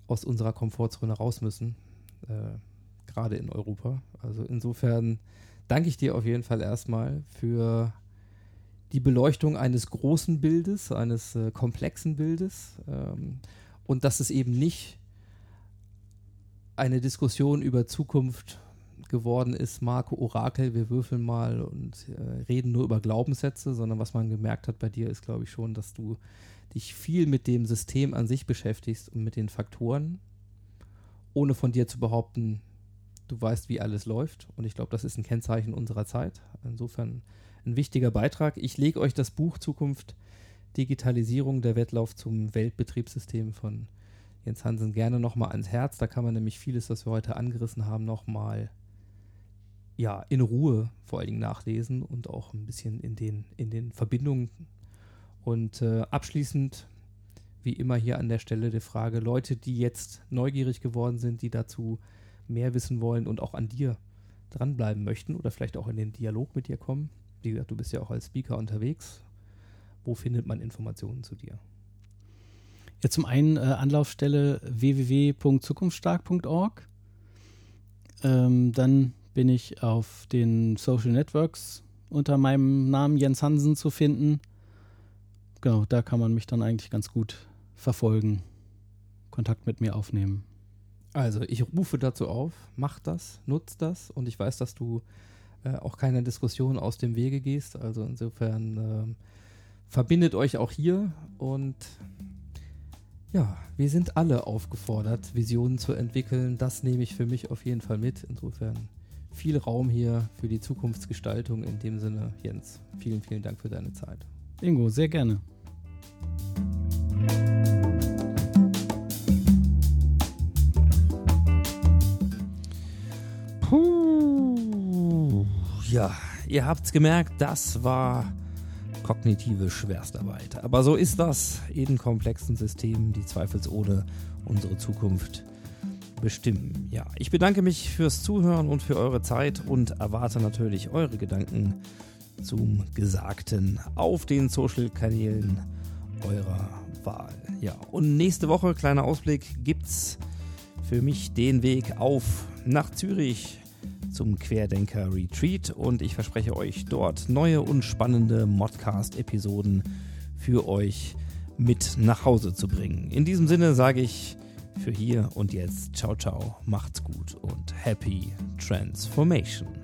aus unserer Komfortzone raus müssen, äh, gerade in Europa. Also insofern danke ich dir auf jeden Fall erstmal für die Beleuchtung eines großen Bildes, eines äh, komplexen Bildes ähm, und dass es eben nicht eine Diskussion über Zukunft geworden ist, Marco Orakel, wir würfeln mal und äh, reden nur über Glaubenssätze, sondern was man gemerkt hat bei dir ist, glaube ich, schon, dass du dich viel mit dem System an sich beschäftigst und mit den Faktoren, ohne von dir zu behaupten, du weißt, wie alles läuft. Und ich glaube, das ist ein Kennzeichen unserer Zeit. Insofern ein wichtiger Beitrag. Ich lege euch das Buch Zukunft Digitalisierung der Wettlauf zum Weltbetriebssystem von Jens Hansen gerne nochmal ans Herz. Da kann man nämlich vieles, was wir heute angerissen haben, nochmal ja, in Ruhe vor allen Dingen nachlesen und auch ein bisschen in den, in den Verbindungen. Und äh, abschließend, wie immer hier an der Stelle, die Frage, Leute, die jetzt neugierig geworden sind, die dazu mehr wissen wollen und auch an dir dranbleiben möchten oder vielleicht auch in den Dialog mit dir kommen. Wie gesagt, du bist ja auch als Speaker unterwegs. Wo findet man Informationen zu dir? Ja, zum einen äh, Anlaufstelle www.zukunftsstark.org. Ähm, dann bin ich auf den Social Networks unter meinem Namen Jens Hansen zu finden. Genau, da kann man mich dann eigentlich ganz gut verfolgen, Kontakt mit mir aufnehmen. Also, ich rufe dazu auf, mach das, nutz das und ich weiß, dass du äh, auch keine Diskussion aus dem Wege gehst. Also insofern äh, verbindet euch auch hier und ja, wir sind alle aufgefordert, Visionen zu entwickeln. Das nehme ich für mich auf jeden Fall mit. Insofern viel Raum hier für die Zukunftsgestaltung. In dem Sinne, Jens, vielen, vielen Dank für deine Zeit. Ingo, sehr gerne. Ja, ihr habt's gemerkt, das war kognitive Schwerstarbeit. Aber so ist das in komplexen Systemen, die zweifelsohne unsere Zukunft bestimmen. Ja, ich bedanke mich fürs Zuhören und für eure Zeit und erwarte natürlich eure Gedanken zum Gesagten auf den Social-Kanälen eurer Wahl. Ja, und nächste Woche, kleiner Ausblick, gibt's für mich den Weg auf nach Zürich zum Querdenker Retreat und ich verspreche euch dort neue und spannende Modcast-Episoden für euch mit nach Hause zu bringen. In diesem Sinne sage ich für hier und jetzt ciao ciao, macht's gut und happy transformation.